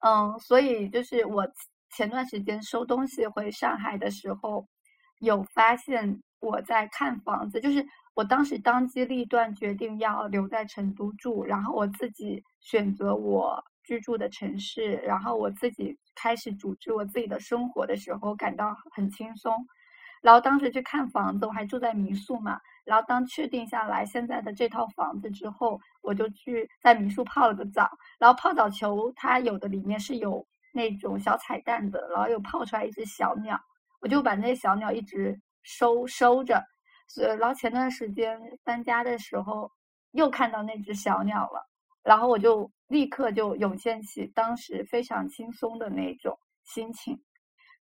嗯，所以就是我前段时间收东西回上海的时候，有发现我在看房子，就是我当时当机立断决定要留在成都住，然后我自己选择我。居住的城市，然后我自己开始组织我自己的生活的时候，感到很轻松。然后当时去看房子，我还住在民宿嘛。然后当确定下来现在的这套房子之后，我就去在民宿泡了个澡。然后泡澡球它有的里面是有那种小彩蛋的，然后又泡出来一只小鸟，我就把那小鸟一直收收着。所以，然后前段时间搬家的时候，又看到那只小鸟了。然后我就立刻就涌现起当时非常轻松的那种心情，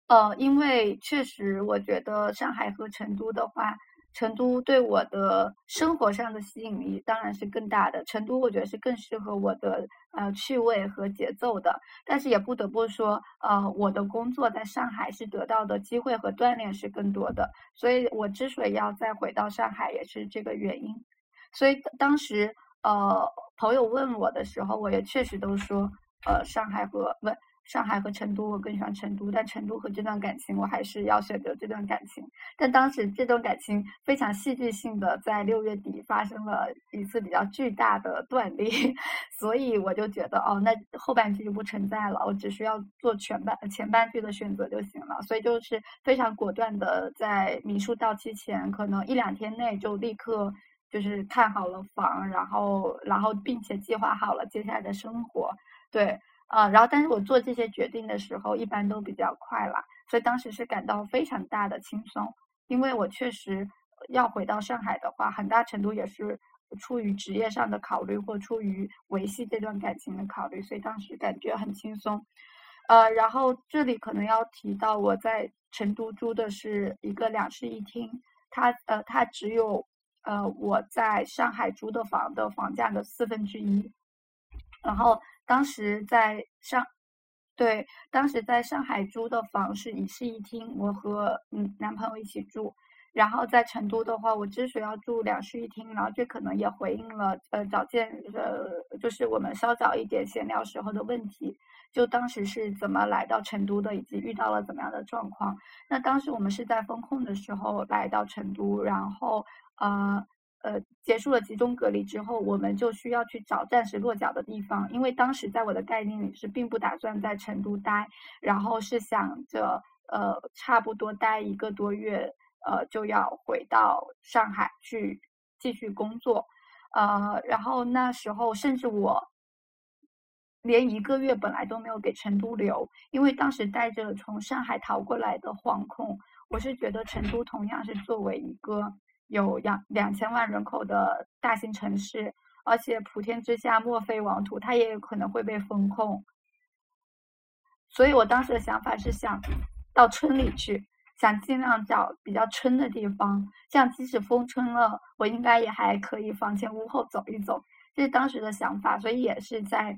呃，因为确实我觉得上海和成都的话，成都对我的生活上的吸引力当然是更大的。成都我觉得是更适合我的呃趣味和节奏的，但是也不得不说，呃，我的工作在上海是得到的机会和锻炼是更多的，所以我之所以要再回到上海也是这个原因。所以当时。呃，朋友问我的时候，我也确实都说，呃，上海和不，上海和成都，我更喜欢成都。但成都和这段感情，我还是要选择这段感情。但当时这段感情非常戏剧性的，在六月底发生了一次比较巨大的断裂，*laughs* 所以我就觉得，哦，那后半句就不存在了，我只需要做全半前半句的选择就行了。所以就是非常果断的，在民宿到期前，可能一两天内就立刻。就是看好了房，然后，然后，并且计划好了接下来的生活，对，啊，然后，但是我做这些决定的时候，一般都比较快啦，所以当时是感到非常大的轻松，因为我确实要回到上海的话，很大程度也是出于职业上的考虑，或出于维系这段感情的考虑，所以当时感觉很轻松，呃，然后这里可能要提到我在成都租的是一个两室一厅，它呃它只有呃我在上海租的房的房价的四分之一，然后当时在上。对，当时在上海租的房是一室一厅，我和嗯男朋友一起住。然后在成都的话，我之所以要住两室一厅，然后这可能也回应了呃早见呃就是我们稍早一点闲聊时候的问题，就当时是怎么来到成都的，以及遇到了怎么样的状况。那当时我们是在风控的时候来到成都，然后呃。呃，结束了集中隔离之后，我们就需要去找暂时落脚的地方，因为当时在我的概念里是并不打算在成都待，然后是想着呃差不多待一个多月，呃就要回到上海去继续工作，呃，然后那时候甚至我连一个月本来都没有给成都留，因为当时带着从上海逃过来的惶恐，我是觉得成都同样是作为一个。有两两千万人口的大型城市，而且普天之下莫非王土，它也有可能会被封控。所以我当时的想法是想到村里去，想尽量找比较村的地方，这样即使封村了，我应该也还可以房前屋后走一走。这是当时的想法，所以也是在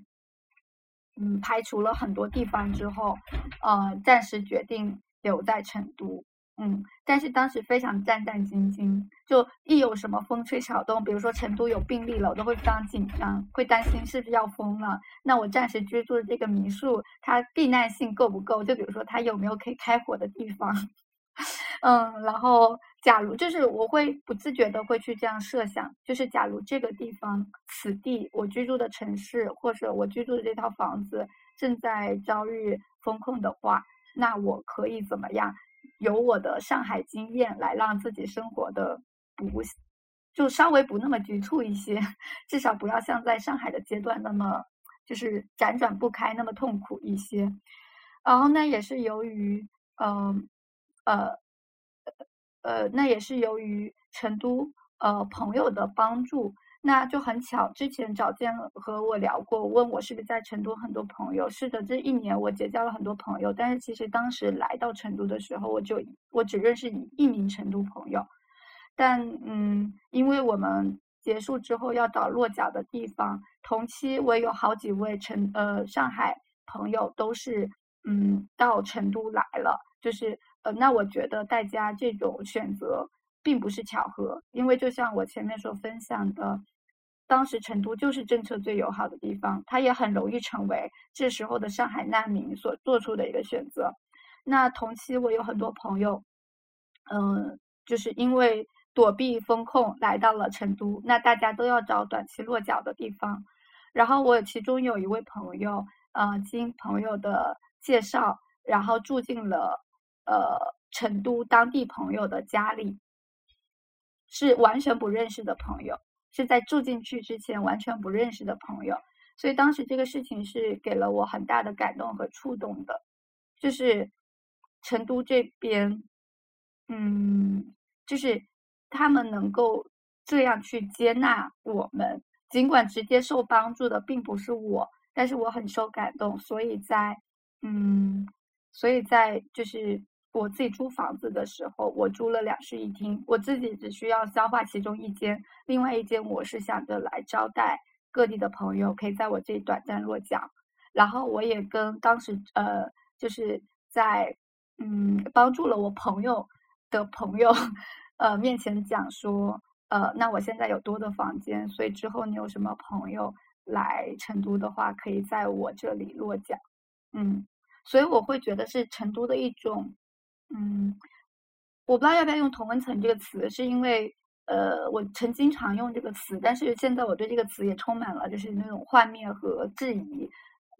嗯排除了很多地方之后，呃，暂时决定留在成都。嗯，但是当时非常战战兢兢，就一有什么风吹草动，比如说成都有病例了，我都会非常紧张，会担心是不是要封了。那我暂时居住的这个民宿，它避难性够不够？就比如说它有没有可以开火的地方？*laughs* 嗯，然后假如就是我会不自觉的会去这样设想，就是假如这个地方、此地我居住的城市或者我居住的这套房子正在遭遇风控的话，那我可以怎么样？有我的上海经验来让自己生活的不，就稍微不那么局促一些，至少不要像在上海的阶段那么就是辗转不开那么痛苦一些。然后呢也是由于，嗯，呃，呃，那也是由于成都呃朋友的帮助。那就很巧，之前找见和我聊过，问我是不是在成都很多朋友。是的，这一年我结交了很多朋友，但是其实当时来到成都的时候，我就我只认识一名成都朋友。但嗯，因为我们结束之后要找落脚的地方，同期我有好几位成呃上海朋友都是嗯到成都来了，就是呃那我觉得大家这种选择。并不是巧合，因为就像我前面所分享的，当时成都就是政策最友好的地方，它也很容易成为这时候的上海难民所做出的一个选择。那同期我有很多朋友，嗯，就是因为躲避风控来到了成都，那大家都要找短期落脚的地方。然后我其中有一位朋友，呃，经朋友的介绍，然后住进了呃成都当地朋友的家里。是完全不认识的朋友，是在住进去之前完全不认识的朋友，所以当时这个事情是给了我很大的感动和触动的，就是成都这边，嗯，就是他们能够这样去接纳我们，尽管直接受帮助的并不是我，但是我很受感动，所以在，嗯，所以在就是。我自己租房子的时候，我租了两室一厅，我自己只需要消化其中一间，另外一间我是想着来招待各地的朋友，可以在我这里短暂落脚。然后我也跟当时呃，就是在嗯帮助了我朋友的朋友呃面前讲说，呃，那我现在有多的房间，所以之后你有什么朋友来成都的话，可以在我这里落脚。嗯，所以我会觉得是成都的一种。嗯，我不知道要不要用同温层这个词，是因为呃，我曾经常用这个词，但是现在我对这个词也充满了就是那种幻灭和质疑。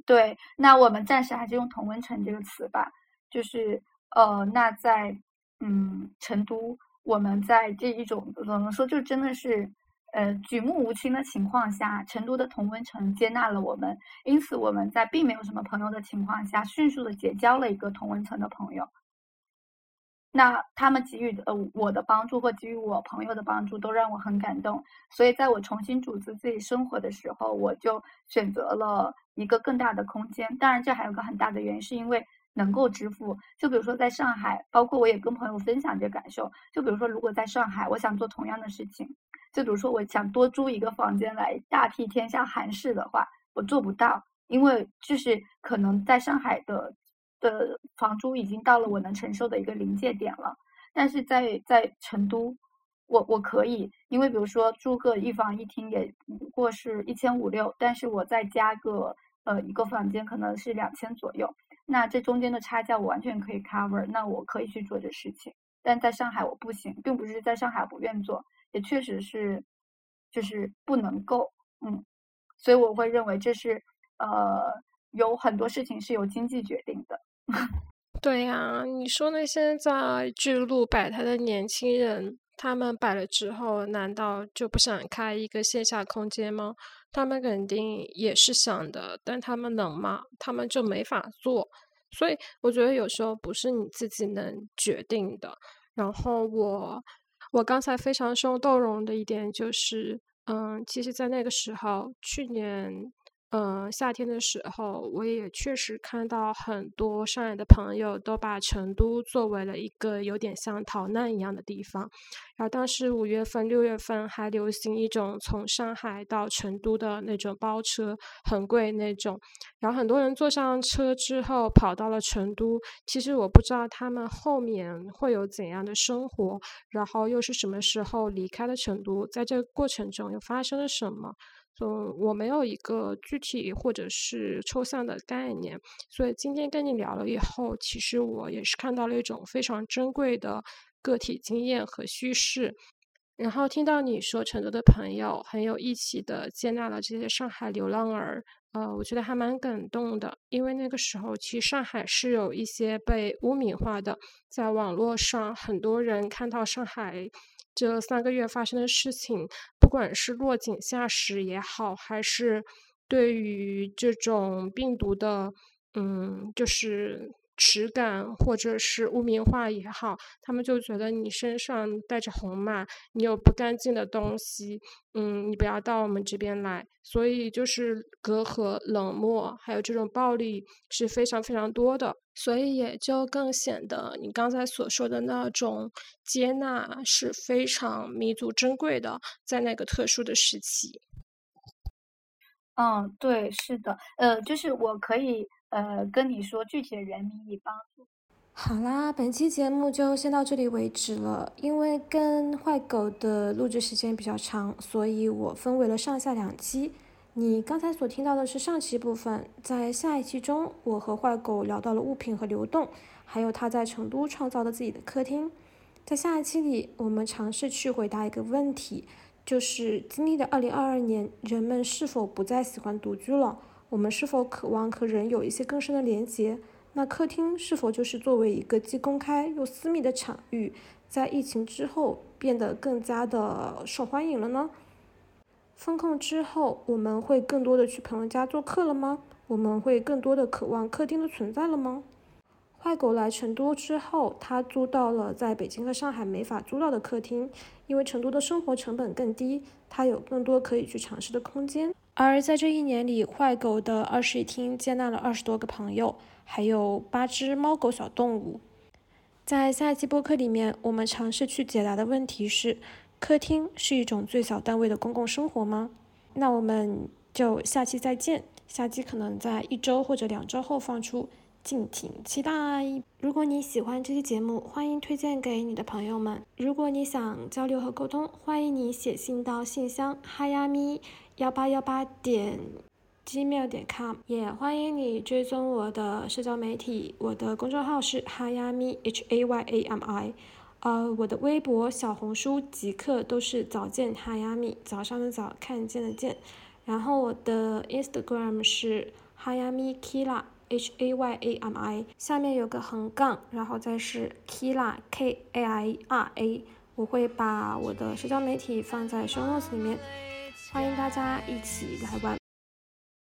对，那我们暂时还是用同温层这个词吧。就是呃，那在嗯成都，我们在这一种怎么说，就真的是呃举目无亲的情况下，成都的同温层接纳了我们，因此我们在并没有什么朋友的情况下，迅速的结交了一个同温层的朋友。那他们给予的呃我的帮助或给予我朋友的帮助都让我很感动，所以在我重新组织自己生活的时候，我就选择了一个更大的空间。当然，这还有个很大的原因，是因为能够支付。就比如说在上海，包括我也跟朋友分享这感受。就比如说，如果在上海，我想做同样的事情，就比如说我想多租一个房间来大庇天下寒士的话，我做不到，因为就是可能在上海的。的房租已经到了我能承受的一个临界点了，但是在在成都，我我可以，因为比如说租个一房一厅也不过是一千五六，但是我再加个呃一个房间可能是两千左右，那这中间的差价我完全可以 cover，那我可以去做这事情，但在上海我不行，并不是在上海不愿做，也确实是就是不能够，嗯，所以我会认为这是呃有很多事情是由经济决定的。*laughs* 对呀，你说那些在巨鹿摆摊的年轻人，他们摆了之后，难道就不想开一个线下空间吗？他们肯定也是想的，但他们能吗？他们就没法做。所以我觉得有时候不是你自己能决定的。然后我，我刚才非常受动容的一点就是，嗯，其实，在那个时候，去年。嗯，夏天的时候，我也确实看到很多上海的朋友都把成都作为了一个有点像逃难一样的地方。然后当时五月份、六月份还流行一种从上海到成都的那种包车，很贵那种。然后很多人坐上车之后跑到了成都，其实我不知道他们后面会有怎样的生活，然后又是什么时候离开了成都，在这个过程中又发生了什么。嗯，我没有一个具体或者是抽象的概念，所以今天跟你聊了以后，其实我也是看到了一种非常珍贵的个体经验和叙事。然后听到你说成都的朋友很有义气的接纳了这些上海流浪儿，呃，我觉得还蛮感动的，因为那个时候其实上海是有一些被污名化的，在网络上很多人看到上海。这三个月发生的事情，不管是落井下石也好，还是对于这种病毒的，嗯，就是耻感或者是污名化也好，他们就觉得你身上带着红码，你有不干净的东西，嗯，你不要到我们这边来。所以就是隔阂、冷漠，还有这种暴力是非常非常多的。所以也就更显得你刚才所说的那种接纳是非常弥足珍贵的，在那个特殊的时期。嗯，对，是的，呃，就是我可以呃跟你说具体的人名以帮助。好啦，本期节目就先到这里为止了。因为跟坏狗的录制时间比较长，所以我分为了上下两期。你刚才所听到的是上期部分，在下一期中，我和坏狗聊到了物品和流动，还有他在成都创造的自己的客厅。在下一期里，我们尝试去回答一个问题，就是经历了2022年，人们是否不再喜欢独居了？我们是否渴望和人有一些更深的连接？那客厅是否就是作为一个既公开又私密的场域，在疫情之后变得更加的受欢迎了呢？封控之后，我们会更多的去朋友家做客了吗？我们会更多的渴望客厅的存在了吗？坏狗来成都之后，他租到了在北京和上海没法租到的客厅，因为成都的生活成本更低，他有更多可以去尝试的空间。而在这一年里，坏狗的二室一厅接纳了二十多个朋友，还有八只猫狗小动物。在下一期播客里面，我们尝试去解答的问题是。客厅是一种最小单位的公共生活吗？那我们就下期再见。下期可能在一周或者两周后放出，敬请期待。如果你喜欢这期节目，欢迎推荐给你的朋友们。如果你想交流和沟通，欢迎你写信到信箱哈呀咪幺八幺八点 gmail 点 com，也欢迎你追踪我的社交媒体，我的公众号是哈呀咪 h a y a m i。呃，我的微博、小红书、极客都是早见哈亚米，早上的早，看见的见。然后我的 Instagram 是哈亚米 H A Y A M I，下面有个横杠，然后再是 Kila K A I R A。我会把我的社交媒体放在 show notes 里面，欢迎大家一起来玩。